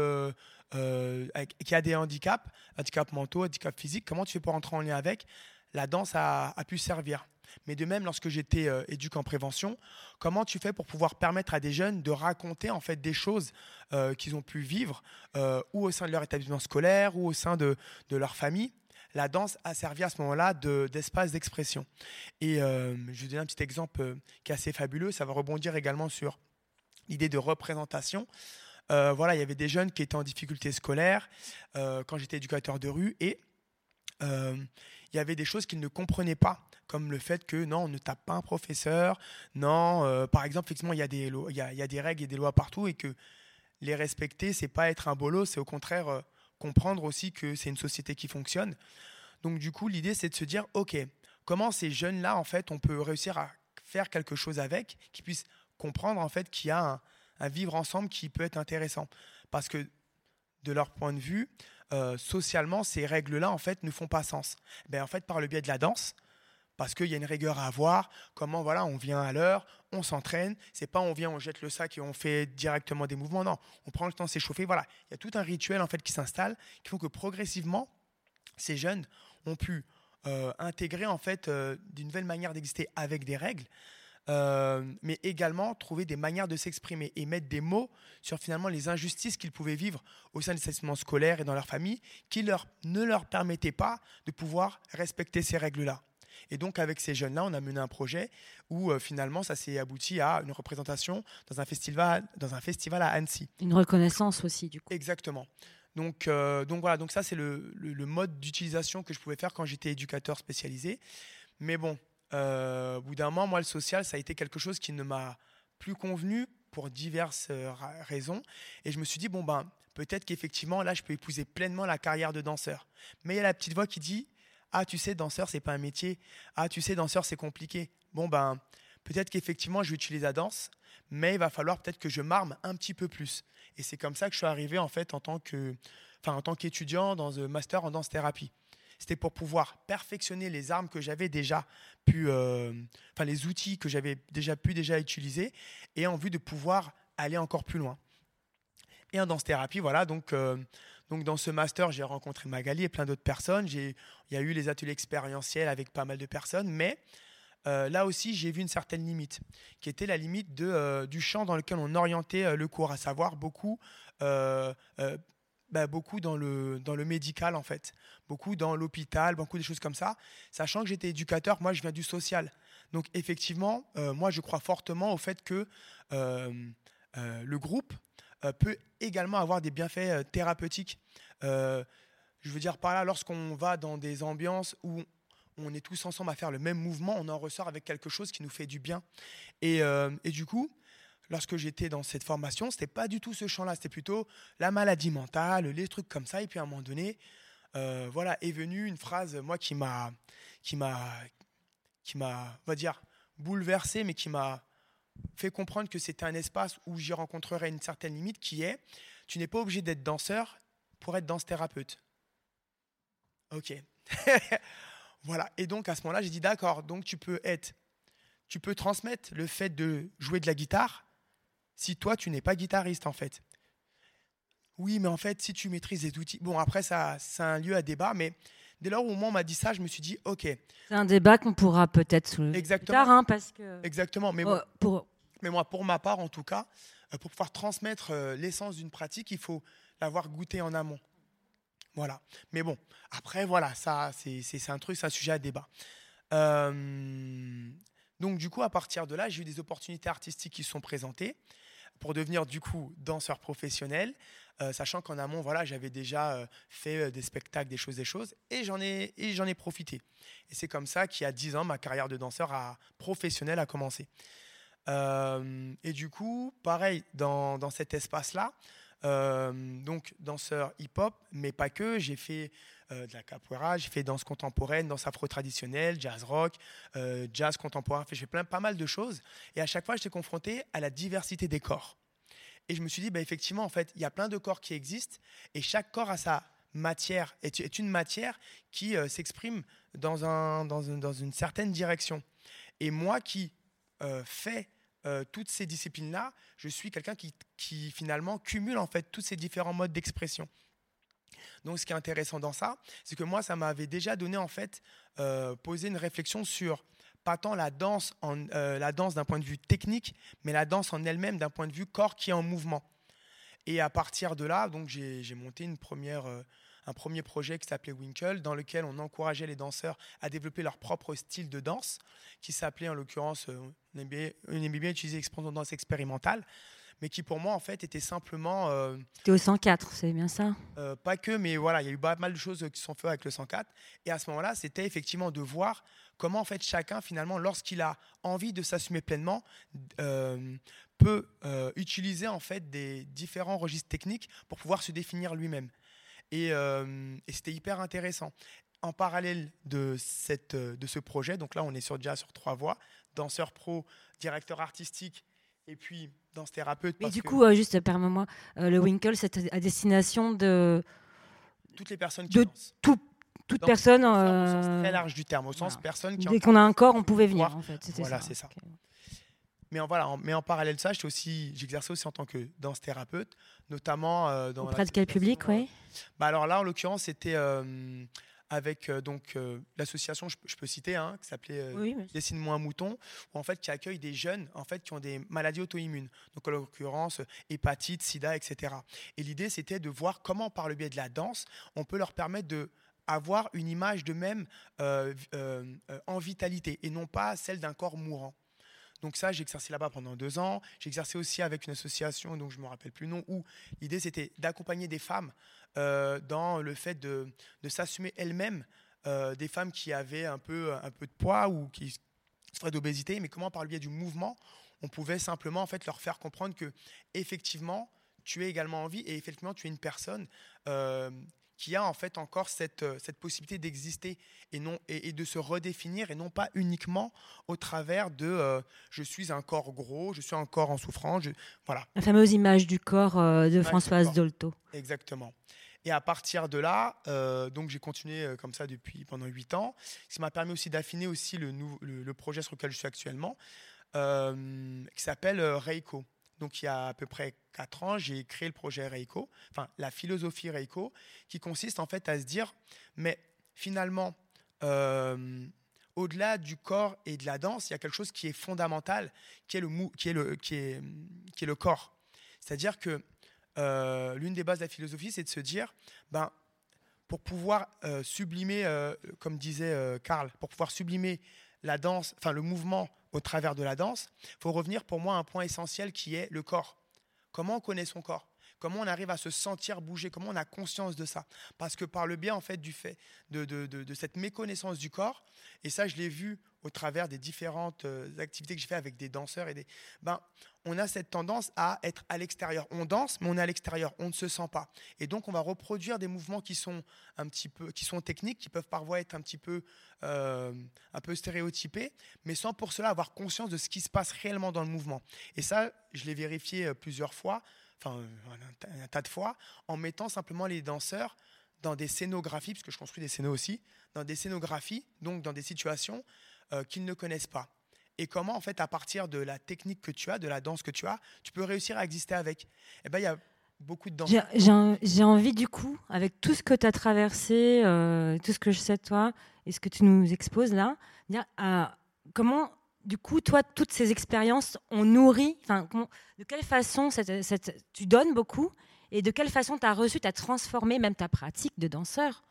euh, qui a des handicaps, handicaps mentaux, handicaps physiques, comment tu fais pour entrer en lien avec? La danse a, pu servir. Mais de même, lorsque j'étais euh, en prévention, comment tu fais pour pouvoir permettre à des jeunes de raconter en fait des choses euh, qu'ils ont pu vivre, ou au sein de leur établissement scolaire, ou au sein de, de leur famille? La danse a servi à ce moment-là d'espace d'expression. Et je vais donner un petit exemple qui est assez fabuleux. Ça va rebondir également sur l'idée de représentation. Euh, voilà, il y avait des jeunes qui étaient en difficulté scolaire euh, quand j'étais éducateur de rue et euh, il y avait des choses qu'ils ne comprenaient pas, comme le fait que non, on ne tape pas un professeur, non, par exemple, effectivement, il y, a des il, y a, des règles et des lois partout et que les respecter, c'est pas être un bolos, c'est au contraire comprendre aussi que c'est une société qui fonctionne. Donc du coup, l'idée, c'est de se dire, ok, comment ces jeunes-là, en fait, on peut réussir à faire quelque chose avec, qu'ils puissent comprendre en fait qu'il y a un, un vivre ensemble qui peut être intéressant. Parce que de leur point de vue, euh, socialement, ces règles-là, en fait, ne font pas sens. Ben, en fait, par le biais de la danse, parce qu'il y a une rigueur à avoir, comment, voilà, on vient à l'heure, on s'entraîne, c'est pas on vient, on jette le sac et on fait directement des mouvements, non, on prend le temps de s'échauffer, voilà. Il y a tout un rituel, en fait, qui s'installe, qui font que progressivement, ces jeunes ont pu euh, intégrer, en fait, euh, d'une nouvelle manière d'exister avec des règles, euh, mais également trouver des manières de s'exprimer et mettre des mots sur finalement les injustices qu'ils pouvaient vivre au sein des établissements scolaires et dans leur famille, qui leur, ne leur permettaient pas de pouvoir respecter ces règles-là. Et donc avec ces jeunes-là, on a mené un projet où euh, finalement ça s'est abouti à une représentation dans un festival, dans un festival à Annecy. Une reconnaissance aussi du coup. Exactement. Donc, euh, donc voilà, donc ça c'est le, le, mode d'utilisation que je pouvais faire quand j'étais éducateur spécialisé. Mais bon, euh, au bout d'un moment, moi, le social, ça a été quelque chose qui ne m'a plus convenu pour diverses euh, raisons. Et je me suis dit, bon, ben, peut-être qu'effectivement, là, je peux épouser pleinement la carrière de danseur. Mais il y a la petite voix qui dit, ah, tu sais, danseur, c'est pas un métier. Ah, tu sais, danseur, c'est compliqué. Bon, ben, peut-être qu'effectivement, je vais utiliser la danse, mais il va falloir peut-être que je m'arme un petit peu plus. Et c'est comme ça que je suis arrivé, en fait, en tant en tant qu'étudiant dans un master en danse thérapie c'était pour pouvoir perfectionner les armes que j'avais déjà pu, euh, enfin les outils que j'avais déjà pu déjà utiliser, et en vue de pouvoir aller encore plus loin. Et en danse-thérapie, voilà, donc, euh, donc dans ce master, j'ai rencontré Magali et plein d'autres personnes. Il y a eu les ateliers expérientiels avec pas mal de personnes, mais euh, là aussi, j'ai vu une certaine limite, qui était la limite de, du champ dans lequel on orientait le cours, à savoir beaucoup bah, beaucoup dans le, dans le médical, en fait. Beaucoup dans l'hôpital, beaucoup des choses comme ça. Sachant que j'étais éducateur, moi, je viens du social. Donc, effectivement, euh, moi, je crois fortement au fait que euh, euh, le groupe peut également avoir des bienfaits thérapeutiques. je veux dire par là, lorsqu'on va dans des ambiances où on est tous ensemble à faire le même mouvement, on en ressort avec quelque chose qui nous fait du bien. Et, et du coup, lorsque j'étais dans cette formation, c'était pas du tout ce champ-là, c'était plutôt la maladie mentale, les trucs comme ça. Et puis à un moment donné, euh, voilà, est venue une phrase, moi, qui m'a, qui m'a, qui m'a, on va dire, bouleversé, mais qui m'a fait comprendre que c'était un espace où j'y rencontrerais une certaine limite, qui est, tu n'es pas obligé d'être danseur pour être danse thérapeute. Ok. *laughs* voilà. Et donc à ce moment-là, j'ai dit d'accord. Donc tu peux être, tu peux transmettre le fait de jouer de la guitare si toi tu n'es pas guitariste en fait. Oui, mais en fait, si tu maîtrises les outils. Bon, après, ça, c'est un lieu à débat, mais dès lors où on m'a dit ça, je me suis dit, ok. C'est un débat qu'on pourra peut-être soulever Exactement. plus tard, hein, parce que. Exactement. Mais, Oh, moi, pour, mais moi, pour ma part, en tout cas, euh, pour pouvoir transmettre euh, l'essence d'une pratique, il faut l'avoir goûté en amont. Voilà. Mais bon, après, voilà, ça, c'est, c'est- c'est un truc, c'est un sujet à débat. Euh, donc, du coup, à partir de là, j'ai eu des opportunités artistiques qui se sont présentées pour devenir, du coup, danseur professionnel, euh, sachant qu'en amont, voilà, j'avais déjà euh, fait euh, des spectacles, des choses, des choses, et j'en ai, et j'en ai profité. Et c'est comme ça qu'il y a 10 ans, ma carrière de danseur professionnel a commencé. Et du coup, pareil, dans, dans cet espace-là, donc danseur hip-hop, mais pas que, j'ai fait euh, de la capoeira, j'ai fait danse contemporaine, danse afro-traditionnelle, jazz rock, euh, jazz contemporain, j'ai fait plein, pas mal de choses. Et à chaque fois, j'étais confronté à la diversité des corps. Et je me suis dit, bah, effectivement, en fait, il y a plein de corps qui existent, et chaque corps a sa matière, est, une matière qui euh, s'exprime dans une certaine direction. Et moi qui euh, fais euh, toutes ces disciplines-là, je suis quelqu'un qui, finalement cumule en fait tous ces différents modes d'expression. Donc, ce qui est intéressant dans ça, c'est que moi, ça m'avait déjà donné en fait euh, posé une réflexion sur pas tant la danse, en, euh, la danse d'un point de vue technique, mais la danse en elle-même d'un point de vue corps qui est en mouvement. Et à partir de là, donc j'ai j'ai monté une première, euh, un premier projet qui s'appelait Winkle, dans lequel on encourageait les danseurs à développer leur propre style de danse, qui s'appelait en l'occurrence, euh, on aimait bien- utiliser l'expression danse expérimentale, mais qui pour moi en fait était simplement euh, C'était au 104, c'est bien ça? Euh, pas que, mais voilà, il y a eu pas mal de choses qui sont faites avec le 104. Et à ce moment-là, c'était effectivement de voir comment en fait chacun finalement, lorsqu'il a envie de s'assumer pleinement, euh, peut utiliser en fait des différents registres techniques pour pouvoir se définir lui-même. Et, euh, et c'était hyper intéressant. En parallèle de, cette, euh, de ce projet, donc là on est sur, déjà sur trois voies, danseur pro, directeur artistique et puis danse thérapeute. Mais parce du que coup, euh, juste, permets-moi, euh, le Winkle, c'est à destination de toutes les personnes qui de dansent. toute Dans- personne. Au sens très large du terme, au sens voilà. personne qui Dès qu'on a un corps, on pouvait venir, en fait. Voilà, c'est ça. Mais en, voilà, en- mais en parallèle de ça, j'exerçais aussi en tant que danse thérapeute, notamment euh, dans Auprès de quel public, euh, bah Alors là, en l'occurrence, c'était euh, avec euh, donc l'association, je, peux- je peux citer, hein, qui s'appelait Oui, mais- Dessine-moi un mouton, où en fait qui accueille des jeunes en fait qui ont des maladies auto-immunes, donc en l'occurrence hépatite, SIDA, etc. Et l'idée c'était de voir comment par le biais de la danse, on peut leur permettre de avoir une image d'eux-mêmes en vitalité et non pas celle d'un corps mourant. Donc ça, j'ai exercé là-bas pendant deux ans. J'ai exercé aussi avec une association, donc je ne me rappelle plus le nom, où l'idée c'était d'accompagner des femmes euh, dans le fait de, de s'assumer elles-mêmes, euh, des femmes qui avaient un peu, un peu de poids ou qui souffraient d'obésité, mais comment par le biais du mouvement, on pouvait simplement en fait leur faire comprendre que effectivement, tu es également en vie et effectivement, tu es une personne euh, qui a en fait encore cette, euh, cette possibilité d'exister et, non, et, et de se redéfinir et non pas uniquement au travers de euh, je suis un corps gros, je suis un corps en souffrance. je- voilà, La fameuse image du corps euh, de Françoise corps. Dolto. exactement. Et à partir de là, euh, donc j'ai continué euh, comme ça depuis pendant huit ans. Ce qui m'a permis aussi d'affiner aussi le, le, le projet sur lequel je suis actuellement, euh, qui s'appelle Reiko. Donc il y a à peu près quatre ans, j'ai créé le projet Reiko, enfin la philosophie Reiko, qui consiste en fait à se dire, mais finalement, euh, au-delà du corps et de la danse, il y a quelque chose qui est fondamental, qui est le, mou- qui est le, qui est, qui est le corps. C'est-à-dire que euh, l'une des bases de la philosophie, c'est de se dire, ben, pour pouvoir euh, sublimer, comme disait Karl, pour pouvoir sublimer la danse, enfin le mouvement au travers de la danse, il faut revenir pour moi à un point essentiel qui est le corps. Comment on connaît son corps? Comment on arrive à se sentir bouger, comment on a conscience de ça? Parce que par le biais en fait du fait de, cette méconnaissance du corps, et ça je l'ai vu au travers des différentes euh, activités que je fais avec des danseurs et des, ben, on a cette tendance à être à l'extérieur. On danse, mais on est à l'extérieur, on ne se sent pas. Et donc, on va reproduire des mouvements qui sont un petit peu, qui sont techniques, qui peuvent parfois être un petit peu, euh, un peu stéréotypés, mais sans pour cela avoir conscience de ce qui se passe réellement dans le mouvement. Et ça, je l'ai vérifié euh, plusieurs fois, enfin un, tas de fois, en mettant simplement les danseurs dans des scénographies, puisque je construis des scénos aussi, dans des scénographies, donc dans des situations euh, qu'ils ne connaissent pas. Et comment, en fait, à partir de la technique que tu as, de la danse que tu as, tu peux réussir à exister avec. Eh ben, il y a beaucoup de danse. J'ai envie, du coup, avec tout ce que tu as traversé, euh, tout ce que je sais de toi et ce que tu nous exposes là, comment, du coup, toi, toutes ces expériences ont nourri, enfin, de quelle façon cette, tu donnes beaucoup et de quelle façon tu as reçu, tu as transformé même ta pratique de danseur?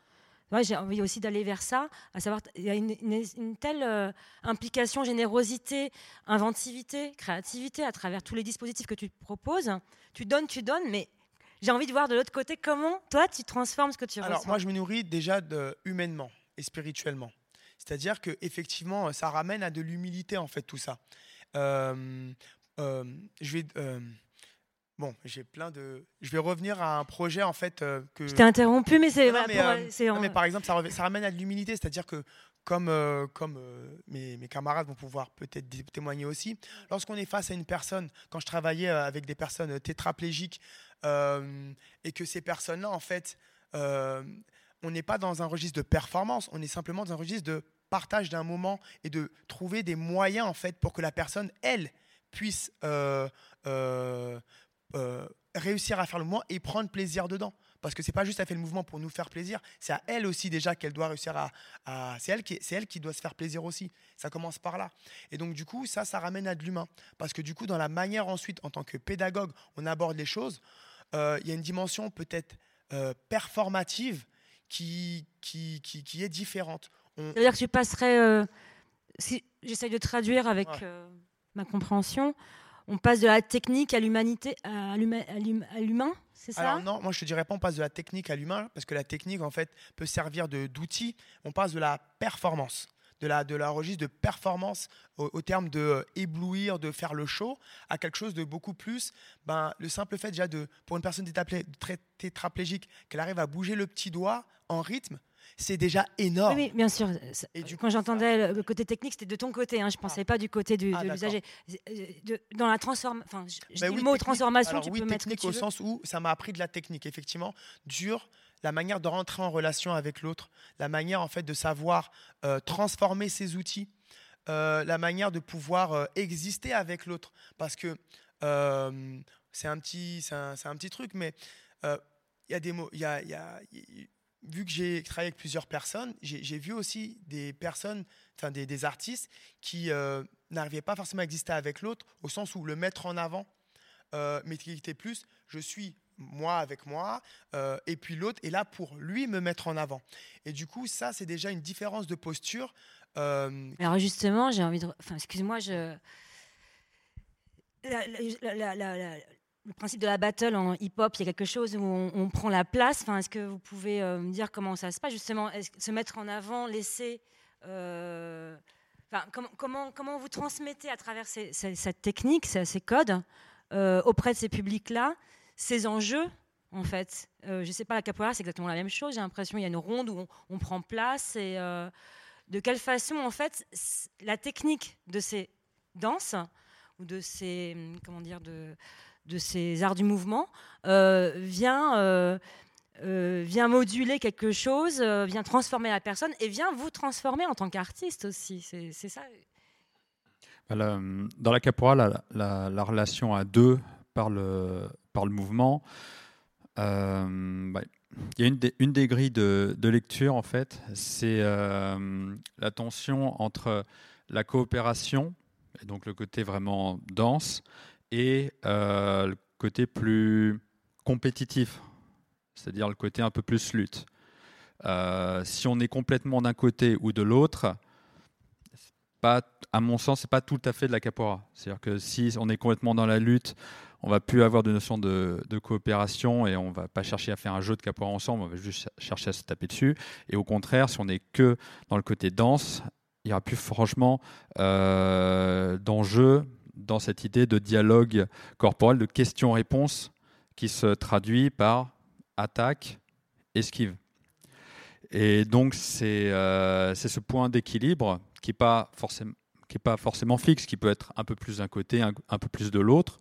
Moi, j'ai envie aussi d'aller vers ça, à savoir, il y a une, telle euh, implication, générosité, inventivité, créativité à travers tous les dispositifs que tu proposes. Tu donnes, tu donnes, mais j'ai envie de voir de l'autre côté comment toi tu transformes ce que tu Alors, moi, je me nourris déjà de, humainement et spirituellement. C'est-à-dire que effectivement, ça ramène à de l'humilité en fait tout ça. Euh, euh, je vais Bon, j'ai plein de. Je vais revenir à un projet en fait euh, que. Je t'ai interrompu, mais c'est. mais, euh, par exemple, ça, ça ramène à de l'humilité, c'est-à-dire que comme, euh, comme mes, mes, camarades vont pouvoir peut-être témoigner aussi, lorsqu'on est face à une personne, quand je travaillais avec des personnes tétraplégiques, et que ces personnes-là, en fait, on n'est pas dans un registre de performance, on est simplement dans un registre de partage d'un moment et de trouver des moyens, en fait, pour que la personne, elle, puisse euh, réussir à faire le mouvement et prendre plaisir dedans. Parce que c'est pas juste elle fait le mouvement pour nous faire plaisir, c'est à elle aussi déjà qu'elle doit réussir à. c'est elle, qui, elle qui doit se faire plaisir aussi. Ça commence par là. Et donc, du coup, ça, ça ramène à de l'humain. Parce que du coup, dans la manière ensuite, en tant que pédagogue, on aborde les choses, euh, il y a une dimension peut-être euh, performative qui, qui, qui, est différente. On... C'est-à-dire que tu passerais. si j'essaye de traduire avec ma compréhension, on passe de la technique à l'humanité, à l'humain, c'est ça? Alors non, moi je te dirais pas on passe de la technique à l'humain, parce que la technique en fait peut servir d'outil. On passe de la performance, de la, de la registre de performance au, terme de euh, éblouir, de faire le show, à quelque chose de beaucoup plus. Ben, le simple fait déjà de, pour une personne tétraplégique, qu'elle arrive à bouger le petit doigt en rythme, c'est déjà énorme. Oui, bien sûr. Et quand j'entendais le côté technique, c'était de ton côté. Hein, je ne pensais ah. pas du côté du, ah, de l'usager. Dans la transformation, enfin, je, bah dis le mot transformation, tu oui, peux mettre technique au sens où ça m'a appris de la technique, effectivement, dur, la manière de rentrer en relation avec l'autre, la manière en fait de savoir euh, transformer ses outils, euh, la manière de pouvoir euh, exister avec l'autre, parce que c'est un petit, un, un, petit truc, mais il y a des mots, il y a, y a vu que j'ai travaillé avec plusieurs personnes, j'ai vu aussi des personnes, enfin des, artistes qui euh, n'arrivaient pas forcément à exister avec l'autre, au sens où le mettre en avant, euh, mais qui était plus, je suis moi avec moi, euh, et puis l'autre est là pour lui me mettre en avant. Et du coup, ça, c'est déjà une différence de posture. Alors justement, j'ai envie de... Enfin, excuse-moi, je... la, le principe de la battle en hip-hop, il y a quelque chose où on, prend la place. Enfin, Est-ce que vous pouvez euh, me dire comment ça se passe justement? Se mettre en avant, laisser... Euh, enfin, comment, comment, vous transmettez à travers cette technique, ces, codes, euh, auprès de ces publics-là, ces enjeux en fait? Je ne sais pas, la capoeira, c'est exactement la même chose. J'ai l'impression qu'il y a une ronde où on, prend place. Et de quelle façon, en fait, la technique de ces danses ou de ces... Comment dire de, de ces arts du mouvement euh, vient, euh, euh, vient moduler quelque chose, vient transformer la personne et vient vous transformer en tant qu'artiste aussi. C'est ça. Bah, dans la capoeira, la, relation à deux par le, par le mouvement, bah, il y a une des, une des grilles de, lecture, en fait, c'est la tension entre la coopération, et donc le côté vraiment dense, et euh, le côté plus compétitif, c'est-à-dire le côté un peu plus lutte. Euh, si on est complètement d'un côté ou de l'autre, pas, à mon sens, c'est pas tout à fait de la capoeira. C'est-à-dire que si on est complètement dans la lutte, on va plus avoir de notion de, coopération et on va pas chercher à faire un jeu de capoeira ensemble, on va juste chercher à se taper dessus. Et au contraire, si on est que dans le côté danse, il n'y aura plus franchement euh, d'enjeu dans cette idée de dialogue corporel, de questions-réponses qui se traduit par attaque, esquive. Et donc c'est euh, ce point d'équilibre qui n'est pas forcément qui n'est pas forcément fixe, qui peut être un peu plus d'un côté, un, peu plus de l'autre,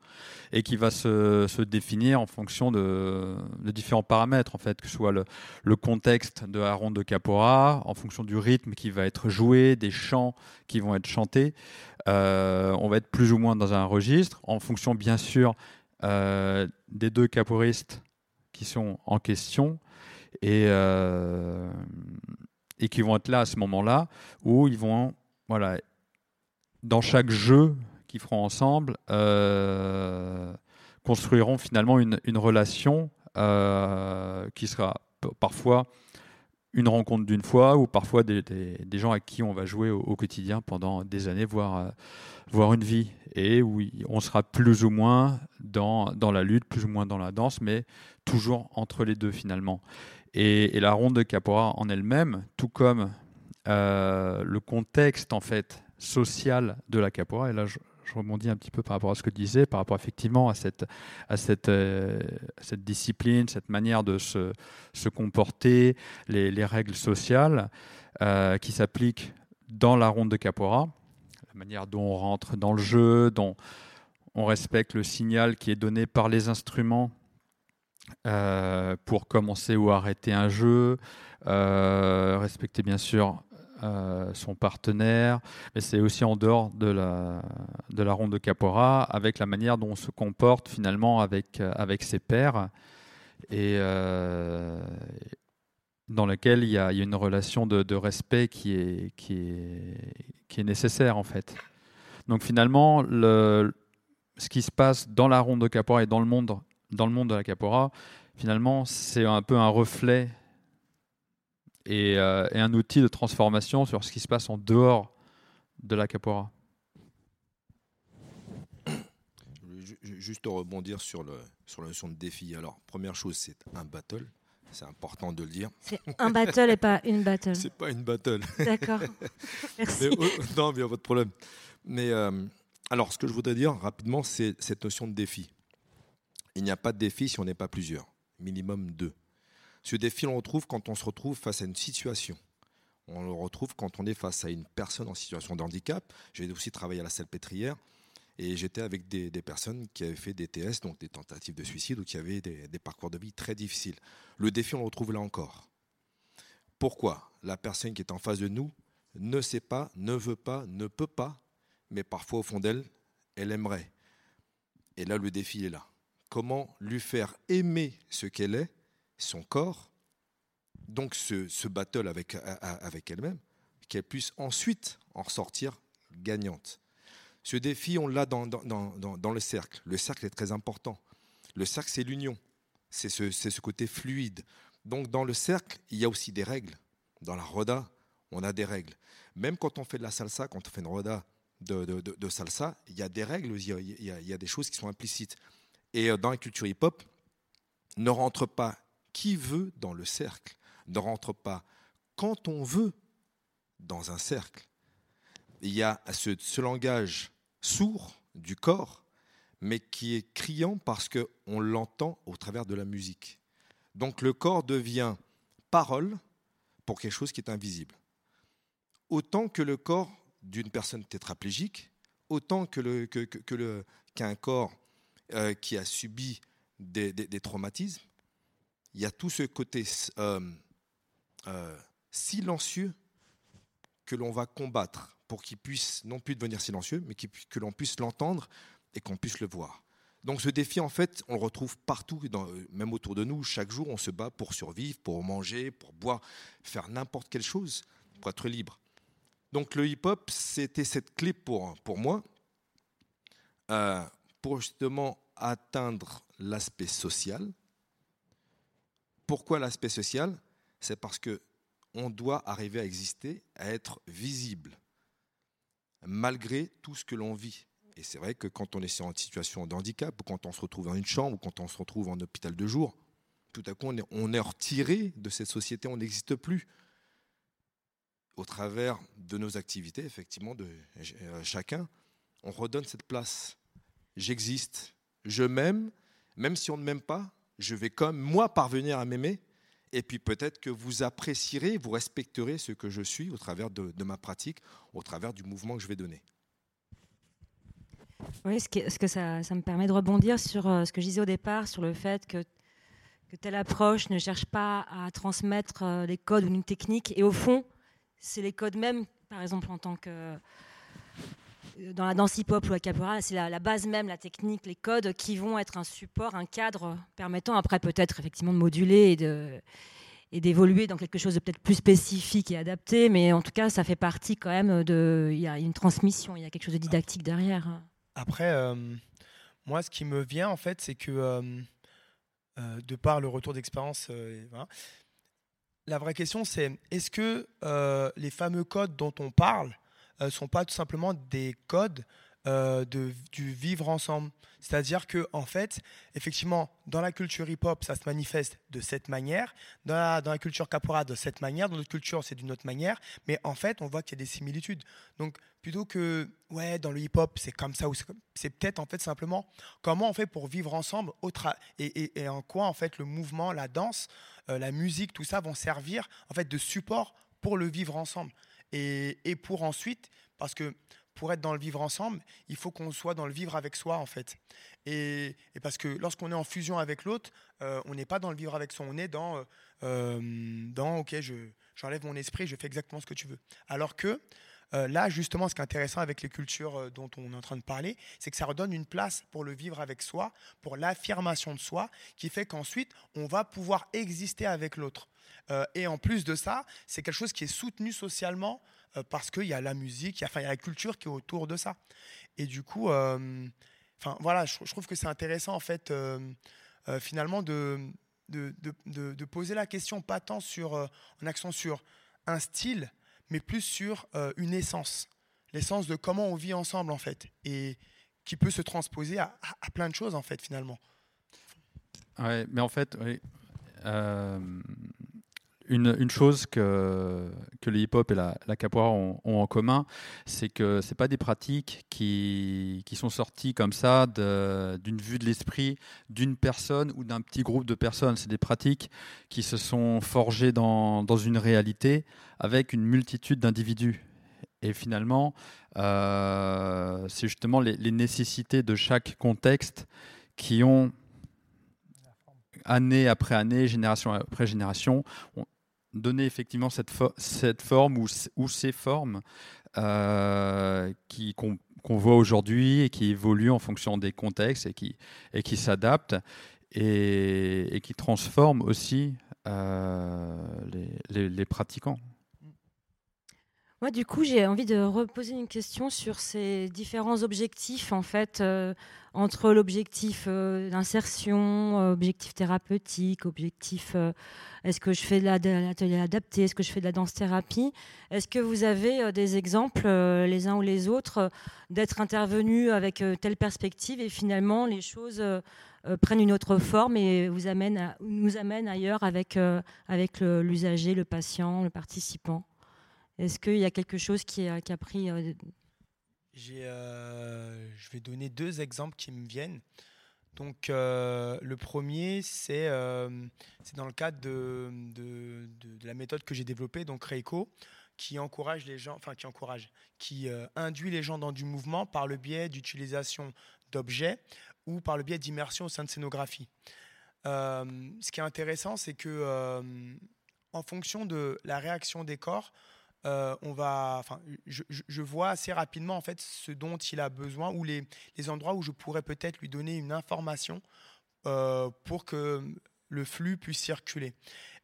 et qui va se, se, définir en fonction de, de, différents paramètres, en fait, que ce soit le, le, contexte de la de Capora, en fonction du rythme qui va être joué, des chants qui vont être chantés. Euh, on va être plus ou moins dans un registre, en fonction bien sûr euh, des deux caporistes qui sont en question, et, euh, et qui vont être là à ce moment-là, où ils vont voilà, dans chaque jeu qu'ils feront ensemble, euh, construiront finalement une, relation euh, qui sera parfois une rencontre d'une fois ou parfois des, gens à qui on va jouer au, quotidien pendant des années, voire, euh, voire une vie. Et où on sera plus ou moins dans, dans la lutte, plus ou moins dans la danse, mais toujours entre les deux finalement. Et, la ronde de Capora en elle-même, tout comme le contexte en fait sociale de la capoeira. Et là, je, rebondis un petit peu par rapport à ce que tu disais, par rapport effectivement à cette, à cette, euh, cette discipline, cette manière de se, se comporter, les, les, règles sociales euh, qui s'appliquent dans la ronde de capoeira, la manière dont on rentre dans le jeu, dont on respecte le signal qui est donné par les instruments euh, pour commencer ou arrêter un jeu, respecter bien sûr euh, son partenaire, mais c'est aussi en dehors de la, de la ronde de Capora, avec la manière dont on se comporte finalement avec, euh, avec ses pairs, et euh, dans laquelle il y, a, une relation de, respect qui est, qui, est, nécessaire en fait. Donc finalement, le, ce qui se passe dans la ronde de Capora et dans le monde, dans le monde de la Capora, finalement, c'est un peu un reflet euh, et, un outil de transformation sur ce qui se passe en dehors de la capoeira. Juste rebondir sur, le, sur la notion de défi. Alors, première chose, c'est un battle. C'est important de le dire. C'est un battle et pas une battle. C'est pas une battle. D'accord. *laughs* Merci. Oh, non, mais il n'y a pas de problème. Mais euh, alors, ce que je voudrais dire rapidement, c'est cette notion de défi. Il n'y a pas de défi si on n'est pas plusieurs. Minimum deux. Ce défi, on le retrouve quand on se retrouve face à une situation. On le retrouve quand on est face à une personne en situation de handicap. J'ai aussi travaillé à la pétrière et j'étais avec des, personnes qui avaient fait des TS, donc des tentatives de suicide, ou qui avaient des parcours de vie très difficiles. Le défi, on le retrouve là encore. Pourquoi? La personne qui est en face de nous ne sait pas, ne veut pas, ne peut pas, mais parfois au fond d'elle, elle aimerait. Et là, le défi est là. Comment lui faire aimer ce qu'elle est son corps, donc ce, battle avec, avec elle-même, qu'elle puisse ensuite en ressortir gagnante. Ce défi, on l'a dans, dans, le cercle. Le cercle est très important. Le cercle, c'est l'union. C'est ce, ce, côté fluide. Donc dans le cercle, il y a aussi des règles. Dans la roda, on a des règles. Même quand on fait de la salsa, quand on fait une roda de, de, salsa, il y a des règles, il y a, il y a, des choses qui sont implicites. Et euh, dans la culture hip-hop, ne rentre pas qui veut dans le cercle ne rentre pas quand on veut dans un cercle. Il y a ce, langage sourd du corps, mais qui est criant parce qu'on l'entend au travers de la musique. Donc le corps devient parole pour quelque chose qui est invisible. Autant que le corps d'une personne tétraplégique, autant que, qu'un corps euh, qui a subi des traumatismes, il y a tout ce côté euh, euh, silencieux que l'on va combattre pour qu'il puisse non plus devenir silencieux, mais que l'on puisse l'entendre et qu'on puisse le voir. Donc ce défi, en fait, on le retrouve partout, même autour de nous. Chaque jour, on se bat pour survivre, pour manger, pour boire, faire n'importe quelle chose, pour être libre. Donc le hip-hop, c'était cette clé pour, pour moi, euh, pour justement atteindre l'aspect social, pourquoi l'aspect social? C'est parce que on doit arriver à exister, à être visible. malgré tout ce que l'on vit. Et c'est vrai que quand on est en situation de handicap, ou quand on se retrouve dans une chambre, ou quand on se retrouve en hôpital de jour, tout à coup, on est, retiré de cette société, on n'existe plus. Au travers de nos activités, effectivement, de euh, chacun, on redonne cette place. J'existe, je m'aime, même si on ne m'aime pas, je vais comme moi parvenir à m'aimer. Et puis peut-être que vous apprécierez, vous respecterez ce que je suis au travers de, ma pratique, au travers du mouvement que je vais donner. Oui, ce que, ce que ça, me permet de rebondir sur euh, ce que je disais au départ, sur le fait que, que telle approche ne cherche pas à transmettre euh, des codes ou une technique. Et au fond, c'est les codes même, par exemple en tant que euh, dans la danse hip-hop ou la capoeira, c'est la, base même, la technique, les codes qui vont être un support, un cadre permettant après peut-être effectivement de moduler et d'évoluer dans quelque chose de peut-être plus spécifique et adapté, mais en tout cas, ça fait partie quand même de. Il y a une transmission, il y a quelque chose de didactique derrière. Après, euh, moi, ce qui me vient, en fait, c'est que, euh, euh, de par le retour d'expérience, la vraie question, c'est est-ce que les fameux codes dont on parle ne euh, sont pas tout simplement des codes euh, de, du vivre ensemble C'est-à-dire que, en fait, effectivement, dans la culture hip-hop, ça se manifeste de cette manière, dans la, dans la culture capoeira, de cette manière, dans notre culture, c'est d'une autre manière, mais en fait, on voit qu'il y a des similitudes. Donc, plutôt que, ouais, dans le hip-hop, c'est comme ça, ou c'est peut-être, en fait, simplement comment on fait pour vivre ensemble et, et, et, en quoi, en fait, le mouvement, la danse, euh, la musique, tout ça vont servir, en fait, de support pour le vivre ensemble. Et, pour ensuite, parce que pour être dans le vivre ensemble, il faut qu'on soit dans le vivre avec soi, en fait. Et, parce que lorsqu'on est en fusion avec l'autre, euh, on n'est pas dans le vivre avec soi, on est dans, euh, dans ok, je, j'enlève mon esprit, je fais exactement ce que tu veux. Alors que euh, là, justement, ce qui est intéressant avec les cultures euh, dont on est en train de parler, c'est que ça redonne une place pour le vivre avec soi, pour l'affirmation de soi, qui fait qu'ensuite, on va pouvoir exister avec l'autre. Euh, et en plus de ça, c'est quelque chose qui est soutenu socialement euh, parce qu'il y a la musique, il y a, la culture qui est autour de ça. Et du coup, euh, enfin voilà, je, trouve que c'est intéressant en fait, finalement, de de, de, poser la question pas tant sur, en accent sur un style, mais plus sur une essence, l'essence de comment on vit ensemble en fait, et qui peut se transposer à, plein de choses en fait finalement. Ouais, mais en fait, oui. Euh, une, chose que, le hip-hop et la, la capoeira ont, en commun, c'est que ce pas des pratiques qui, sont sorties comme ça d'une vue de l'esprit d'une personne ou d'un petit groupe de personnes. C'est des pratiques qui se sont forgées dans, une réalité avec une multitude d'individus. Et finalement, euh, c'est justement les, les nécessités de chaque contexte qui ont année après année, génération après génération, on, donner effectivement cette, cette forme ou, ces formes euh, qu'on qu voit aujourd'hui et qui évoluent en fonction des contextes et qui, et qui s'adaptent et, qui transforment aussi euh, les, pratiquants. Moi, du coup, j'ai envie de reposer une question sur ces différents objectifs, en fait, euh, entre l'objectif euh, d'insertion, euh, objectif thérapeutique, objectif est-ce que je fais de l'atelier adapté, est-ce que je fais de la danse-thérapie Est-ce que vous avez des exemples, les uns ou les autres, d'être intervenu avec telle perspective et finalement les choses prennent une autre forme et nous amènent ailleurs avec, avec l'usager, le patient, le participant? Est-ce qu'il y a quelque chose qui a, qui a pris euh, je vais donner deux exemples qui me viennent. Donc, euh, le premier, c'est euh, dans le cadre de, de, de, la méthode que j'ai développée, donc Reiko, qui encourage les gens, enfin qui encourage, qui euh, induit les gens dans du mouvement par le biais d'utilisation d'objets ou par le biais d'immersion au sein de scénographie. Euh, ce qui est intéressant, c'est que euh, en fonction de la réaction des corps, euh, on va, enfin, je, vois assez rapidement en fait ce dont il a besoin ou les, les endroits où je pourrais peut-être lui donner une information euh, pour que le flux puisse circuler.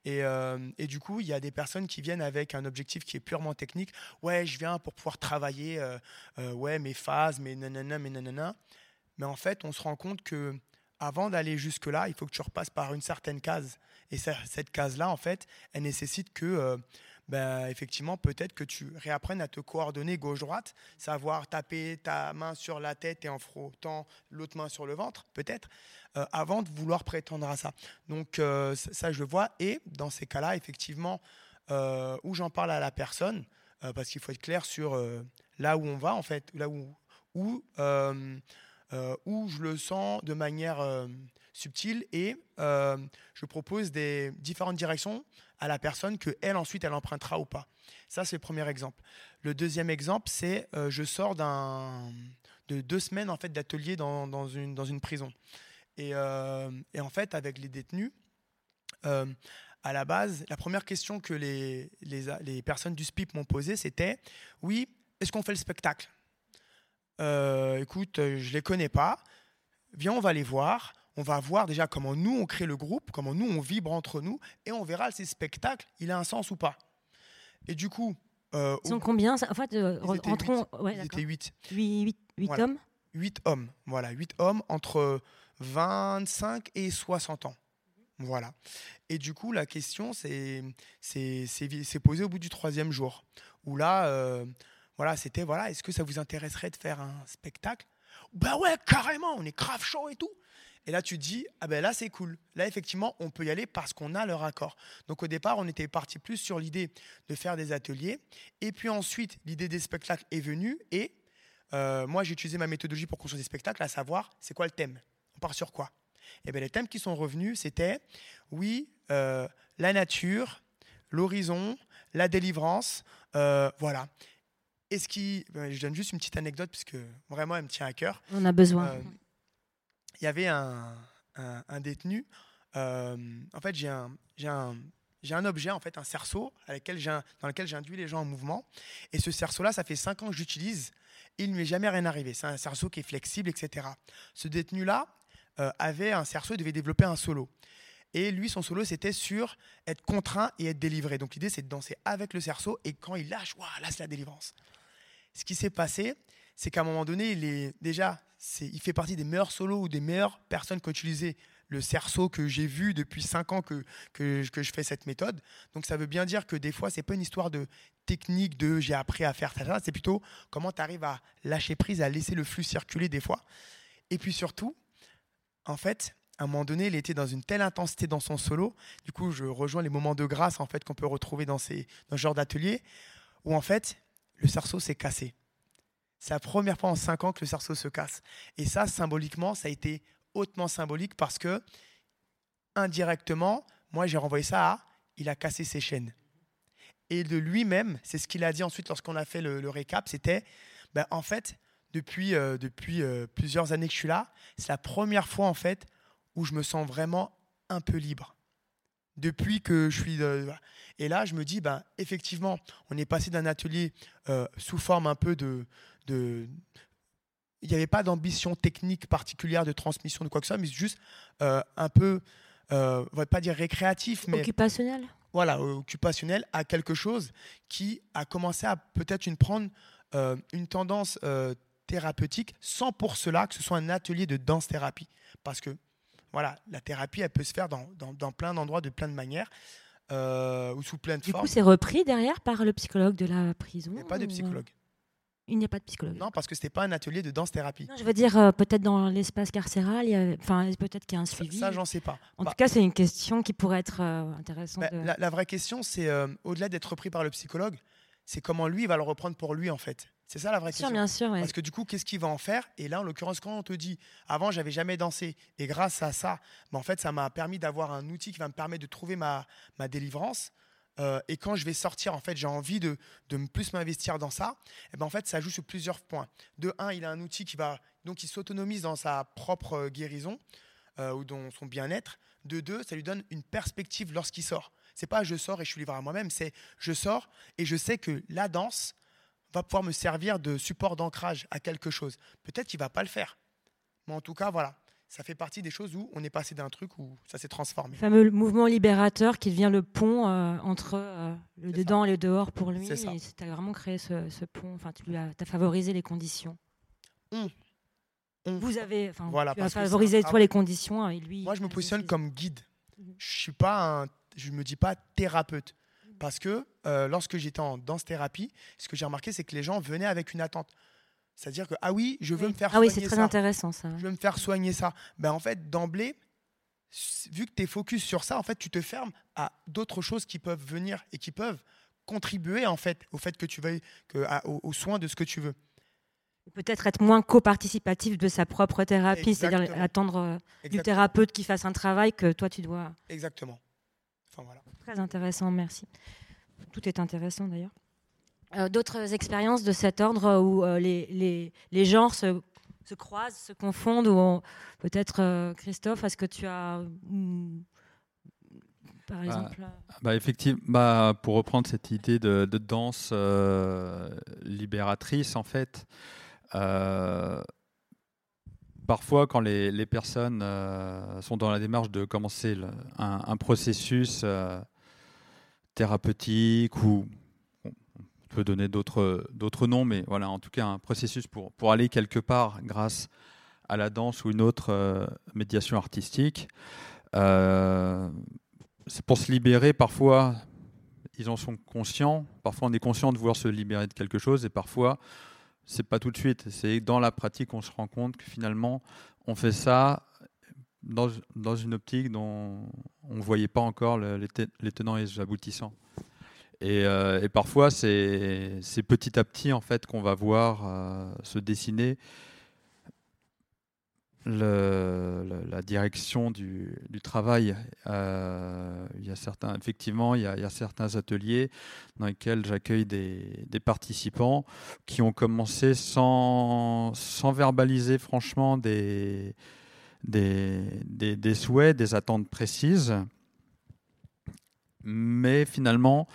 Et, euh, et, du coup, il y a des personnes qui viennent avec un objectif qui est purement technique. Ouais, je viens pour pouvoir travailler, ouais, mes phases, mes nanana, mes nanana. Mais en fait, on se rend compte que avant d'aller jusque là, il faut que tu repasses par une certaine case. Et cette case là, en fait, elle nécessite que ben, effectivement, peut-être que tu réapprennes à te coordonner gauche-droite, savoir taper ta main sur la tête et en frottant l'autre main sur le ventre, peut-être, euh, avant de vouloir prétendre à ça. Donc euh, ça, je le vois. Et dans ces cas-là, effectivement, euh, où j'en parle à la personne, parce qu'il faut être clair sur là où on va, en fait, là où, où, où je le sens de manière subtile et je propose des différentes directions à la personne que elle ensuite elle empruntera ou pas. Ça c'est le premier exemple. Le deuxième exemple c'est euh, je sors d'un de deux semaines en fait d'atelier dans, dans une dans une prison et, euh, et en fait avec les détenus euh, à la base la première question que les les, les personnes du SPIP m'ont posée c'était oui est-ce qu'on fait le spectacle? Écoute je les connais pas viens on va les voir on va voir déjà comment nous on crée le groupe, comment nous on vibre entre nous, et on verra si ce spectacle il a un sens ou pas. Et du coup, euh, Ils sont au- combien En fait, euh, Ils étaient rentrons. Ouais, ils étaient 8. 8, Voilà. hommes? 8 hommes, voilà, 8 hommes entre 25 et 60 ans. Voilà. Et du coup, la question c'est posée au bout du troisième jour, où là, euh, voilà, c'était voilà, est-ce que ça vous intéresserait de faire un spectacle? Ben ouais, carrément, on est grave chaud et tout. Et là, tu te dis, ah ben là, c'est cool. Là, effectivement, on peut y aller parce qu'on a leur accord. Donc, au départ, on était parti plus sur l'idée de faire des ateliers. Et puis ensuite, l'idée des spectacles est venue. Et euh, moi, j'ai utilisé ma méthodologie pour construire des spectacles, à savoir, c'est quoi le thème? On part sur quoi? Et bien, les thèmes qui sont revenus, c'était, oui, euh, la nature, l'horizon, la délivrance, euh, voilà. Et ce qui, ben, je donne juste une petite anecdote, puisque vraiment, elle me tient à cœur. On a besoin. Euh, il y avait un, détenu. euh, en fait, j'ai un, objet, en fait, un cerceau dans lequel j'induis les gens en mouvement. Et ce cerceau-là, ça fait cinq ans que j'utilise. Il ne lui est jamais rien arrivé. C'est un cerceau qui est flexible, etc. Ce détenu-là euh, avait un cerceau, il devait développer un solo. Et lui, son solo, c'était sur être contraint et être délivré. Donc l'idée, c'est de danser avec le cerceau. Et quand il lâche, waouh, là, c'est la délivrance. Ce qui s'est passé, c'est qu'à un moment donné, il est déjà, il fait partie des meilleurs solos ou des meilleures personnes qui ont utilisé le cerceau que j'ai vu depuis 5 ans que, que, que je fais cette méthode. Donc ça veut bien dire que des fois, c'est pas une histoire de technique, de j'ai appris à faire ça, c'est plutôt comment tu arrives à lâcher prise, à laisser le flux circuler des fois. Et puis surtout, en fait, à un moment donné, il était dans une telle intensité dans son solo. Du coup, je rejoins les moments de grâce en fait qu'on peut retrouver dans, ces, dans ce genre d'atelier, où en fait, le cerceau s'est cassé. C'est la première fois en cinq ans que le cerceau se casse. Et ça, symboliquement, ça a été hautement symbolique parce que, indirectement, moi, j'ai renvoyé ça à il a cassé ses chaînes. Et de lui-même, c'est ce qu'il a dit ensuite lorsqu'on a fait le, récap, c'était, ben, en fait, depuis, euh, depuis euh, plusieurs années que je suis là, c'est la première fois, en fait, où je me sens vraiment un peu libre. Depuis que je suis... euh, et là, je me dis, ben, effectivement, on est passé d'un atelier sous forme un peu de... de il n'y avait pas d'ambition technique particulière de transmission de quoi que ce soit, mais juste euh, un peu, euh, on va pas dire récréatif, mais Occupationnel voilà, occupationnel à quelque chose qui a commencé à peut-être une prendre euh, une tendance euh, thérapeutique, sans pour cela que ce soit un atelier de danse-thérapie. Parce que voilà, la thérapie, elle peut se faire dans, dans- dans plein d'endroits, de plein de manières, ou sous plein de Du formes. coup, c'est repris derrière par le psychologue de la prison Il n'y a pas de psychologue. Il n'y a pas de psychologue. Non, parce que c'était pas un atelier de danse-thérapie. Je veux dire, euh, peut-être dans l'espace carcéral, enfin, peut-être qu'il y a un Ça, suivi. ça, j'en sais pas. en Bah, tout cas, c'est une question qui pourrait être euh, intéressante. bah, de- la, la vraie question, c'est euh, au-delà d'être repris par le psychologue, c'est comment lui il va le reprendre pour lui en fait. C'est ça la vraie Bien sûr, question. bien sûr. ouais. Parce que du coup, qu'est-ce qu'il va en faire? Et là, en l'occurrence, quand on te dit, avant, j'avais jamais dansé, et grâce à ça, bah, en fait, ça m'a permis d'avoir un outil qui va me permettre de trouver ma, ma délivrance. Euh, et quand je vais sortir, en fait, j'ai envie de, de plus m'investir dans ça. Et ben, en fait, ça joue sur plusieurs points. De un, il a un outil qui va donc il s'autonomise dans sa propre euh, guérison euh, ou dans son bien-être. De deux, ça lui donne une perspective lorsqu'il sort. C'est pas je sors et je suis livré à moi-même. C'est je sors et je sais que la danse va pouvoir me servir de support d'ancrage à quelque chose. Peut-être qu'il va pas le faire, mais en tout cas, voilà, ça fait partie des choses où on est passé d'un truc où ça s'est transformé. Le fameux mouvement libérateur qui devient le pont euh, entre euh, le dedans et le dehors pour lui. C'est tu as vraiment créé ce, ce pont. Enfin, tu lui as, t'as favorisé les conditions. On- Vous avez, enfin, Voilà, tu as favorisé toi les conditions et lui. Moi, je me positionne comme guide. Mhm. Je suis pas un, je me dis pas thérapeute. Parce que euh, lorsque j'étais en danse-thérapie, ce que j'ai remarqué, c'est que les gens venaient avec une attente. C'est-à-dire que, ah oui, je veux Oui. me faire Ah oui, soigner c'est très ça. intéressant ça. Je veux me faire soigner ça. Ben, en fait, d'emblée, vu que tu es focus sur ça, en fait, tu te fermes à d'autres choses qui peuvent venir et qui peuvent contribuer en fait au fait que tu veuilles que, à- aux, aux soins de ce que tu veux. Peut-être être moins co-participatif de sa propre thérapie, c'est-à-dire attendre euh, du Exactement. thérapeute qui fasse un travail que toi tu dois. Exactement. Enfin, voilà. Très intéressant, merci. Tout est intéressant d'ailleurs. Euh, D'autres expériences de cet ordre où euh, les, les, les genres se, se croisent, se confondent, on- peut-être euh, Christophe, est-ce que tu as, mm, par exemple, euh, Bah, effectivement, bah, pour reprendre cette idée de, de danse euh, libératrice, en fait, euh, parfois quand les, les personnes euh, sont dans la démarche de commencer le- un, un processus thérapeutique ou peut donner d'autres d'autres noms, mais voilà, en tout cas un processus pour, pour aller quelque part grâce à la danse ou une autre euh, médiation artistique. euh, c'est pour se libérer, parfois, ils en sont conscients. Parfois, on est conscient de vouloir se libérer de quelque chose, et parfois, c'est pas tout de suite. C'est dans la pratique qu'on se rend compte que finalement, on fait ça dans, dans une optique dont on ne voyait pas encore le- les, les tenants et les aboutissants. Et, euh, et parfois, c'est petit à petit en fait qu'on va voir euh, se dessiner la direction du, travail. Euh, il y certains, effectivement, il y a, certains ateliers dans lesquels j'accueille des, participants qui ont commencé sans, verbaliser franchement des- des souhaits, des attentes précises. Mais finalement,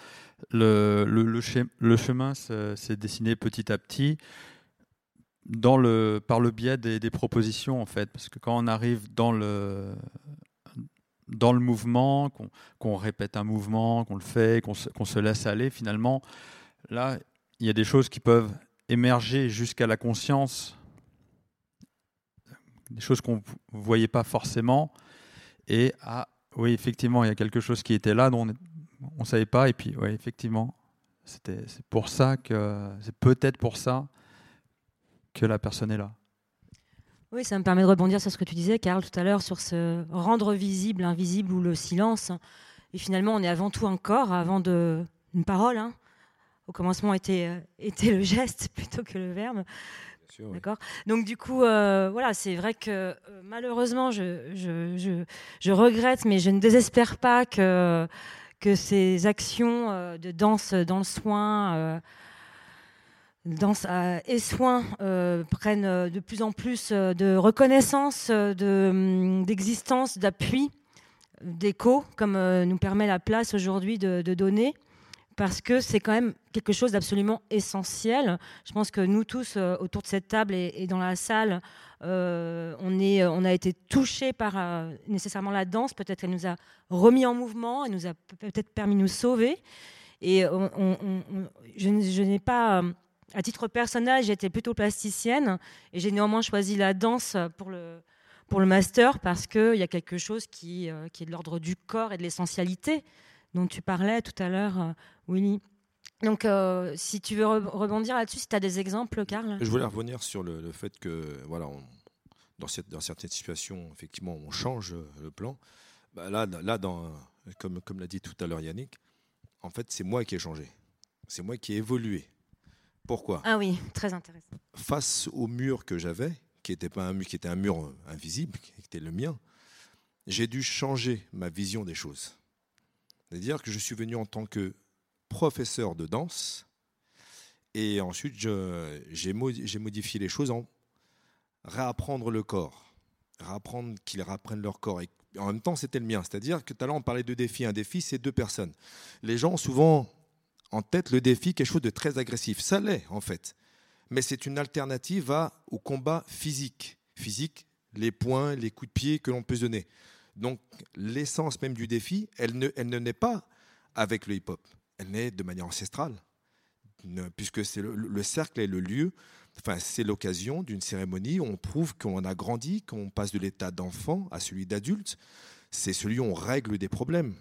le, le, le le chemin se- s'est dessiné petit à petit dans le, par le biais des, propositions, en fait. Parce que quand on arrive dans le, dans le mouvement, qu'on qu'on répète un mouvement, qu'on le fait, qu'on se, qu'on se laisse aller, finalement, là, il y a des choses qui peuvent émerger jusqu'à la conscience, des choses qu'on ne voyait pas forcément. Et, ah, oui, effectivement, il y a quelque chose qui était là dont on ne savait pas. Et puis, oui, effectivement, c'était- c'est pour ça que, c'est peut-être pour ça que la personne est là. Oui, ça me permet de rebondir sur ce que tu disais, Karl, tout à l'heure, sur ce rendre visible l'invisible ou le silence. Et finalement, on est avant tout un corps, avant de, une parole. hein. Au commencement était, euh, était le geste *laughs* plutôt que le verbe. Bien sûr, oui. D'accord. Donc du coup, euh, voilà, c'est vrai que euh, malheureusement, je, je, je, je regrette, mais je ne désespère pas que, que ces actions euh, de danse dans le soin, euh, danse et soin euh, prennent de plus en plus de reconnaissance, hum, d'existence, d'appui, d'écho, comme nous permet la place aujourd'hui de donner parce que c'est quand même quelque chose d'absolument essentiel. Je pense que nous tous euh, autour de cette table et, dans la salle, euh, on, est, on a été touchés par euh, nécessairement la danse. Peut-être qu'elle nous a remis en mouvement, elle nous a peut-être permis de nous sauver. Et je, n'ai pas, euh, à titre personnel, j'étais plutôt plasticienne et j'ai néanmoins choisi la danse pour le, master parce qu'il y a quelque chose euh, qui est de l'ordre du corps et de l'essentialité dont tu parlais tout à l'heure, euh, Willy. Donc, euh, si tu veux re- rebondir là-dessus, si tu as des exemples, Karl. Je voulais revenir sur le, le fait que, voilà, on- dans, cette- dans certaines situations, effectivement, on change le plan. Bah, là, là dans, comme, comme l'a dit tout à l'heure Yannick, en fait, c'est moi qui ai changé. C'est moi qui ai évolué. Pourquoi? Ah oui, très intéressant. Face au mur que j'avais, qui était pas un mur, qui était un mur euh, invisible, qui était le mien, j'ai dû changer ma vision des choses. C'est-à-dire que je suis venu en tant que professeur de danse, et ensuite j'ai mo- j'ai modifié les choses en réapprendre le corps, réapprendre qu'ils réapprennent leur corps. Et en même temps, c'était le mien. C'est-à-dire que tout à l'heure, on parlait de défi. Un défi, c'est deux personnes. Les gens ont souvent en tête le défi, quelque chose de très agressif. Ça l'est, en fait. Mais c'est une alternative à, au combat physique. Physique, les poings, les coups de pied que l'on peut donner. Donc, l'essence même du défi, elle ne, elle ne naît pas avec le hip-hop. Elle naît de manière ancestrale, puisque c'est le, le cercle est le lieu, enfin, c'est l'occasion d'une cérémonie où on prouve qu'on a grandi, qu'on passe de l'état d'enfant à celui d'adulte. C'est celui où on règle des problèmes.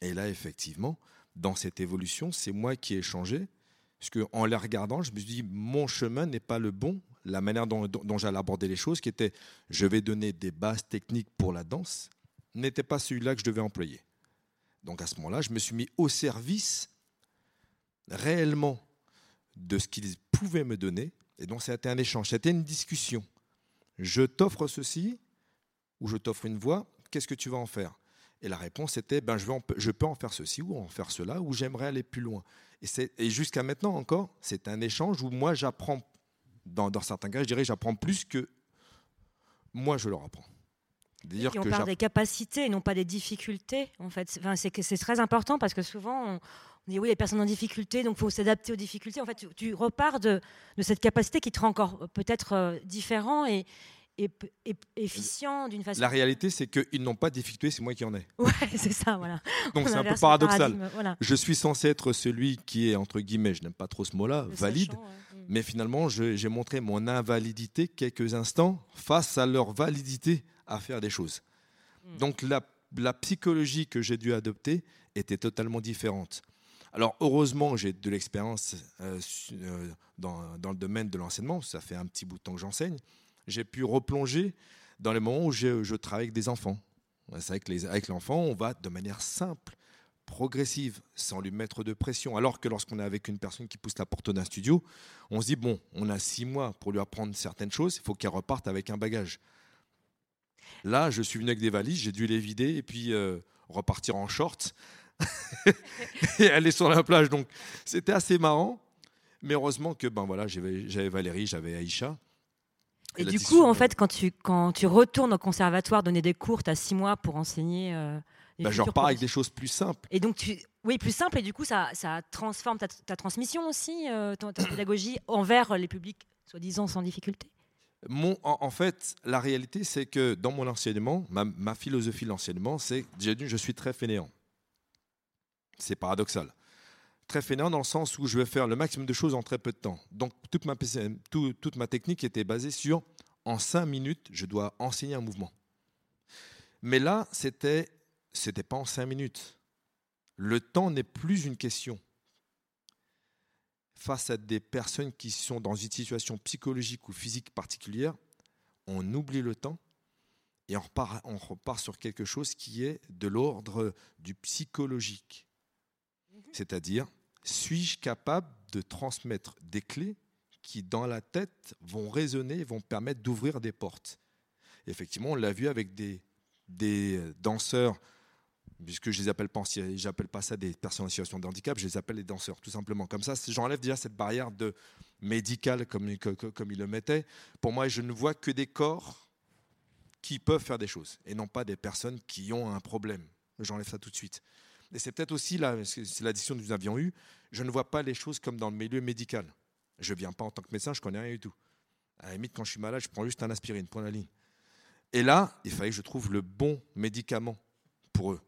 Et là, effectivement, dans cette évolution, c'est moi qui ai changé. Parce qu'en les regardant, je me suis dit, mon chemin n'est pas le bon. La manière dont, j'allais aborder les choses, qui était, je vais donner des bases techniques pour la danse, n'était pas celui-là que je devais employer. Donc à ce moment-là, je me suis mis au service réellement de ce qu'ils pouvaient me donner. Et donc c'était un échange, c'était une discussion. Je t'offre ceci ou je t'offre une voix, qu'est-ce que tu vas en faire? Et la réponse était, ben, je, vais je peux en faire ceci ou en faire cela, ou j'aimerais aller plus loin. Et, et jusqu'à maintenant encore, c'est un échange où moi j'apprends, dans, dans certains cas, je dirais j'apprends plus que moi je leur apprends. Et on que parle des capacités non pas des difficultés. En fait, C'est- enfin, très important parce que souvent on, on dit oui, les personnes en difficulté, donc il faut s'adapter aux difficultés. En fait, tu, tu repars de, de cette capacité qui te rend encore euh, peut-être euh, différent et, et, efficient d'une façon. La réalité, c'est qu'ils n'ont pas de difficulté, c'est moi qui en ai. *laughs* Ouais, c'est ça, voilà. Donc On c'est un peu paradoxal. Voilà. Je suis censé être celui qui est, entre guillemets, je n'aime pas trop ce mot-là, valide. sachant, ouais. Mm. Mais finalement, j'ai montré mon invalidité quelques instants face à leur validité à faire des choses. Mm. Donc la, la psychologie que j'ai dû adopter était totalement différente. Alors heureusement, j'ai de l'expérience euh, euh, dans, dans le domaine de l'enseignement. Ça fait un petit bout de temps que j'enseigne. J'ai pu replonger dans les moments où je, je travaille avec des enfants. C'est avec l'enfant, on va de manière simple, progressive, sans lui mettre de pression. Alors que lorsqu'on est avec une personne qui pousse la porte d'un studio, on se dit, bon, on a six mois pour lui apprendre certaines choses, il faut qu'elle reparte avec un bagage. Là, je suis venu avec des valises, j'ai dû les vider et puis euh, repartir en short *laughs* et aller sur la plage. Donc, c'était assez marrant. Mais heureusement que ben voilà, j'avais Valérie, j'avais Aïcha. Et du coup, en fait, quand tu, quand tu retournes au conservatoire donner des cours, tu as six mois pour enseigner. euh, je futurs repars avec des choses plus simples. Et donc, tu... oui, plus simple, et du coup, ça, ça transforme ta, ta transmission aussi, euh, ta pédagogie envers les publics, soi-disant sans difficulté? Mon, en, en fait, la réalité, c'est que dans mon enseignement, ma, ma philosophie de l'enseignement, c'est d'une, je suis très fainéant. C'est paradoxal. Très fainéant dans le sens où je vais faire le maximum de choses en très peu de temps. Donc, toute ma, tout- toute ma technique était basée sur en cinq minutes, je dois enseigner un mouvement. Mais là, c'était c'était pas en cinq minutes. Le temps n'est plus une question. Face à des personnes qui sont dans une situation psychologique ou physique particulière, on oublie le temps et on repart, on repart sur quelque chose qui est de l'ordre du psychologique. C'est-à-dire, suis-je capable de transmettre des clés qui, dans la tête, vont résonner et vont permettre d'ouvrir des portes? Effectivement, on l'a vu avec des, des danseurs, puisque je les appelle pas, ça des personnes en situation de handicap, je les appelle les danseurs, tout simplement. Comme ça, j'enlève déjà cette barrière de médicale, comme, comme il le mettait. Pour moi, je ne vois que des corps qui peuvent faire des choses, et non pas des personnes qui ont un problème. J'enlève ça tout de suite. Et c'est peut-être aussi c'est la discussion que nous avions eue, je ne vois pas les choses comme dans le milieu médical. Je ne viens pas en tant que médecin, je connais rien du tout. À la limite, quand je suis malade, je prends juste un aspirine, point la ligne. Et là, il fallait que je trouve le bon médicament pour eux.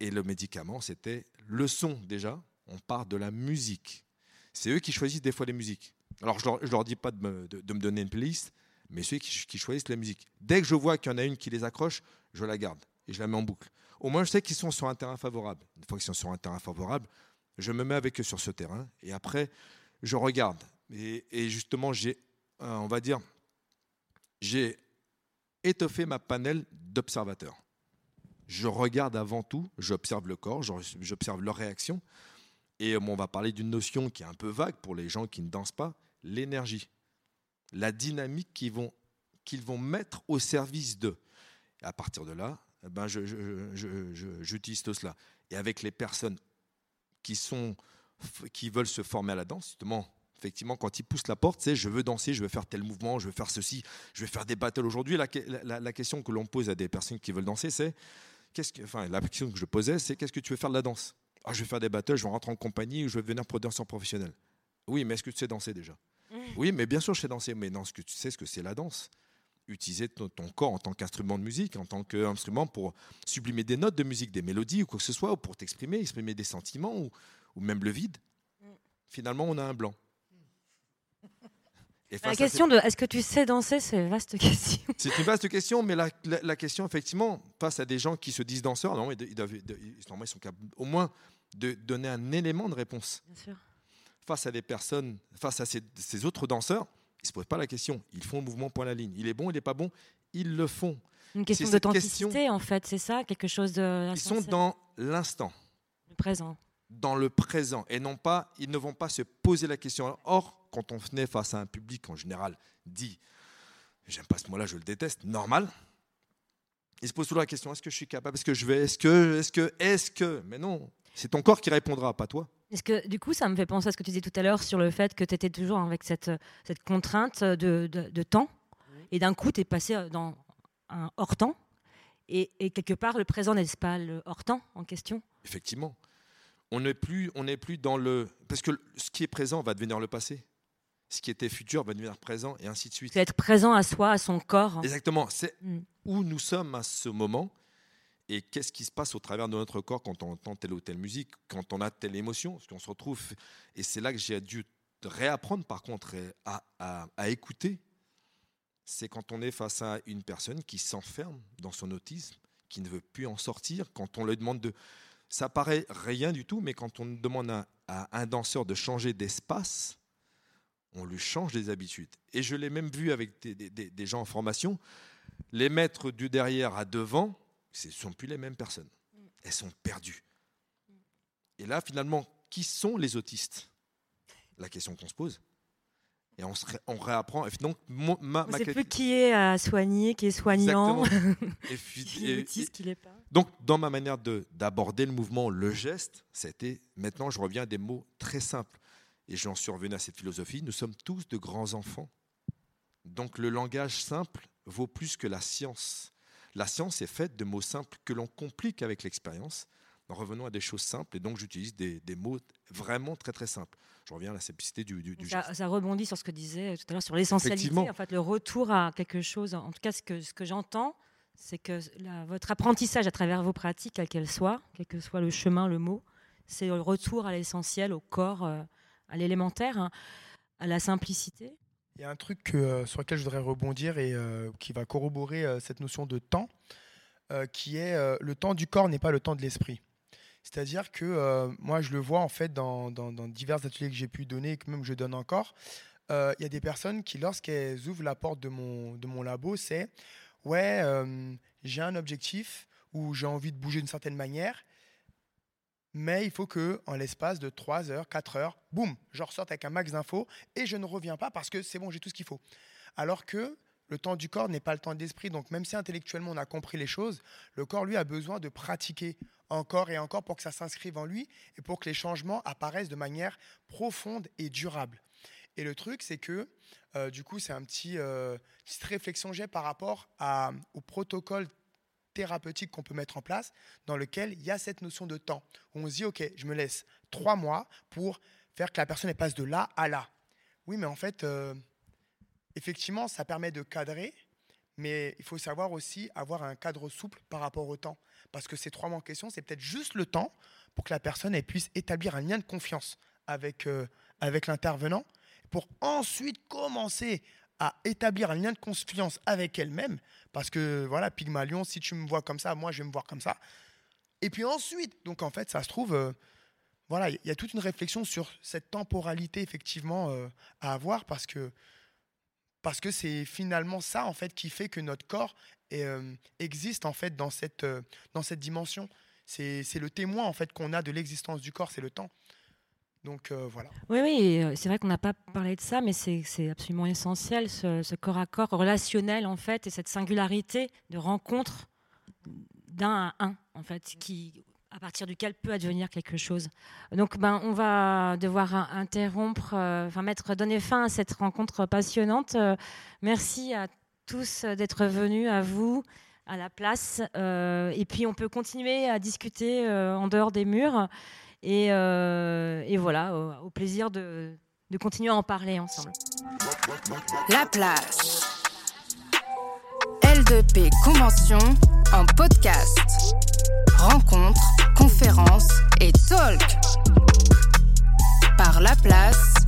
Et le médicament, c'était le son déjà. On part de la musique. C'est eux qui choisissent des fois les musiques. Alors, je leur, leur dis pas de me, donner une playlist, mais ceux qui, choisissent la musique. Dès que je vois qu'il y en a une qui les accroche, je la garde et je la mets en boucle. Au moins, je sais qu'ils sont sur un terrain favorable. Une fois qu'ils sont sur un terrain favorable, je me mets avec eux sur ce terrain et après, je regarde. Et, et justement, j'ai, euh, on va dire, j'ai étoffé ma panel d'observateurs. Je regarde avant tout, j'observe le corps, j'observe leur réaction. Et euh, on va parler d'une notion qui est un peu vague pour les gens qui ne dansent pas, l'énergie. La dynamique qu'ils vont, qu'ils vont mettre au service d'eux. À partir de là, eh ben, j'utilise tout cela. Et avec les personnes qui, sont, qui veulent se former à la danse, justement, effectivement, quand ils poussent la porte, c'est je veux danser, je veux faire tel mouvement, je veux faire ceci, je vais faire des battles aujourd'hui. La- la question que l'on pose à des personnes qui veulent danser, c'est qu'est-ce que, enfin, la question que je posais, c'est qu'est-ce que tu veux faire de la danse? Ah, je vais faire des battles, je vais rentrer en compagnie ou je vais devenir danseur professionnel. Oui, mais est-ce que tu sais danser déjà? Oui, mais bien sûr, je sais danser, mais non, ce que tu sais ce que c'est la danse utiliser ton, ton corps en tant qu'instrument de musique, en tant qu'instrument pour sublimer des notes de musique, des mélodies ou quoi que ce soit, ou pour t'exprimer, exprimer des sentiments ou, ou même le vide. Finalement, on a un blanc. *laughs* La question de est-ce que tu sais danser, c'est une vaste *laughs* question. c'est une vaste question, mais la, la- la question, effectivement, face à des gens qui se disent danseurs, non, ils, doivent- sont capables au moins de donner un élément de réponse. Bien sûr. Face à des personnes, face à ces, ces autres danseurs, ils ne se posent pas la question. Ils font le mouvement point la ligne. Il est bon, il n'est pas bon, ils le font. Une question d'authenticité, en fait, c'est ça Quelque chose de. Ils sont dans l'instant, le présent. dans le présent, et non pas, ils ne vont pas se poser la question. Or, quand on venait face à un public en général dit, j'aime pas ce mot-là, je le déteste, normal, il se pose toujours la question est-ce que je suis capable Est-ce que je vais Est-ce que Est-ce que Est-ce que Mais non, c'est ton corps qui répondra, pas toi. Est-ce que du coup, ça me fait penser à ce que tu disais tout à l'heure sur le fait que tu étais toujours avec cette, cette contrainte de, de- de temps, et d'un coup, tu es passé dans un hors-temps, et, et quelque part, le présent n'est pas le hors-temps en question Effectivement. On n'est plus, on n'est plus dans le. Parce que ce qui est présent va devenir le passé. Ce qui était futur va devenir présent, et ainsi de suite. C'est être présent à soi, à son corps. Exactement. C'est Mm. où nous sommes à ce moment et qu'est-ce qui se passe au travers de notre corps quand on entend telle ou telle musique, quand on a telle émotion, parce qu'on se retrouve. Et c'est là que j'ai dû réapprendre, par contre, à, à- à écouter. C'est quand on est face à une personne qui s'enferme dans son autisme, qui ne veut plus en sortir, quand on lui demande de. Ça paraît rien du tout, mais quand on demande à, à un danseur de changer d'espace, on lui change des habitudes. Et je l'ai même vu avec des, des- des- des gens en formation, les mettre du derrière à devant, ce ne sont plus les mêmes personnes. Elles sont perdues. Et là, finalement, qui sont les autistes? La question qu'on se pose. Et on, se ré- on réapprend. Et donc, mon- ma, On ne sait plus qui est à soigner, qui est soignant. *laughs* Et qui est autiste, qui l'est pas. donc, dans ma manière de- d'aborder le mouvement, le geste, c'était maintenant, je reviens à des mots très simples. Et j'en suis revenu à cette philosophie. Nous sommes tous de grands enfants. Donc, le langage simple vaut plus que la science. La science est faite de mots simples que l'on complique avec l'expérience. Revenons à des choses simples. Et donc, j'utilise des, des mots vraiment très, très simples. Je reviens à la simplicité du, du, du geste. Ça, ça rebondit sur ce que disait tout à l'heure sur l'essentialité, en fait, le retour à quelque chose. En tout cas, ce que, ce que j'entends, c'est que la- votre apprentissage à travers vos pratiques, quelles qu'elles soient, quel que soit le chemin, le mot, c'est le retour à l'essentiel, au corps, euh, à l'élémentaire, hein, à la simplicité. Il y a un truc euh, sur lequel je voudrais rebondir et euh, qui va corroborer euh, cette notion de temps, qui est le temps du corps n'est pas le temps de l'esprit. C'est-à-dire que moi, je le vois en fait dans, divers ateliers que j'ai pu donner et que même je donne encore. Il y a des personnes qui, lorsqu'elles ouvrent la porte de mon, de mon labo, c'est ouais, j'ai un objectif ou j'ai envie de bouger d'une certaine manière, mais il faut que en l'espace de 3 heures, 4 heures, boum, je ressorte avec un max d'infos et je ne reviens pas parce que c'est bon, j'ai tout ce qu'il faut. Alors que le temps du corps n'est pas le temps de l'esprit. Donc même si intellectuellement on a compris les choses, le corps lui a besoin de pratiquer encore et encore pour que ça s'inscrive en lui et pour que les changements apparaissent de manière profonde et durable. Et le truc, c'est que euh, du coup, c'est un petit euh, petite réflexion que j'ai par rapport au protocole thérapeutique qu'on peut mettre en place, dans lequel il y a cette notion de temps. Où on se dit, OK, je me laisse trois mois pour faire que la personne passe de là à là. Oui, mais en fait, euh, effectivement, ça permet de cadrer, mais il faut savoir aussi avoir un cadre souple par rapport au temps. Parce que ces trois mois en question, c'est peut-être juste le temps pour que la personne puisse établir un lien de confiance avec, euh, avec l'intervenant, pour ensuite commencer à établir un lien de confiance avec elle-même. Parce que, voilà, Pygmalion, si tu me vois comme ça, moi, je vais me voir comme ça. Et puis ensuite, donc en fait, ça se trouve, euh, voilà, il y a toute une réflexion sur cette temporalité, effectivement, euh, à avoir, parce que parce que c'est finalement ça, en fait, qui fait que notre corps euh, existe, en fait, dans cette, dans cette dimension. C'est le témoin, en fait, qu'on a de l'existence du corps, c'est le temps. Euh. Oui, euh, c'est vrai qu'on n'a pas parlé de ça, mais c'est absolument essentiel, ce, corps à corps relationnel, en fait, et cette singularité de rencontre d'un à un, en fait, qui, à partir duquel peut advenir quelque chose. Donc, ben, on va devoir in- interrompre, euh, enfin, mettre, donner fin à cette rencontre passionnante. Merci à tous d'être venus, à vous, à la place. Et puis, on peut continuer à discuter en dehors des murs. Et, euh, et voilà, au, plaisir de, de continuer à en parler ensemble. La plage. L2P Convention en podcast. Rencontres, conférences et talk. Par La Place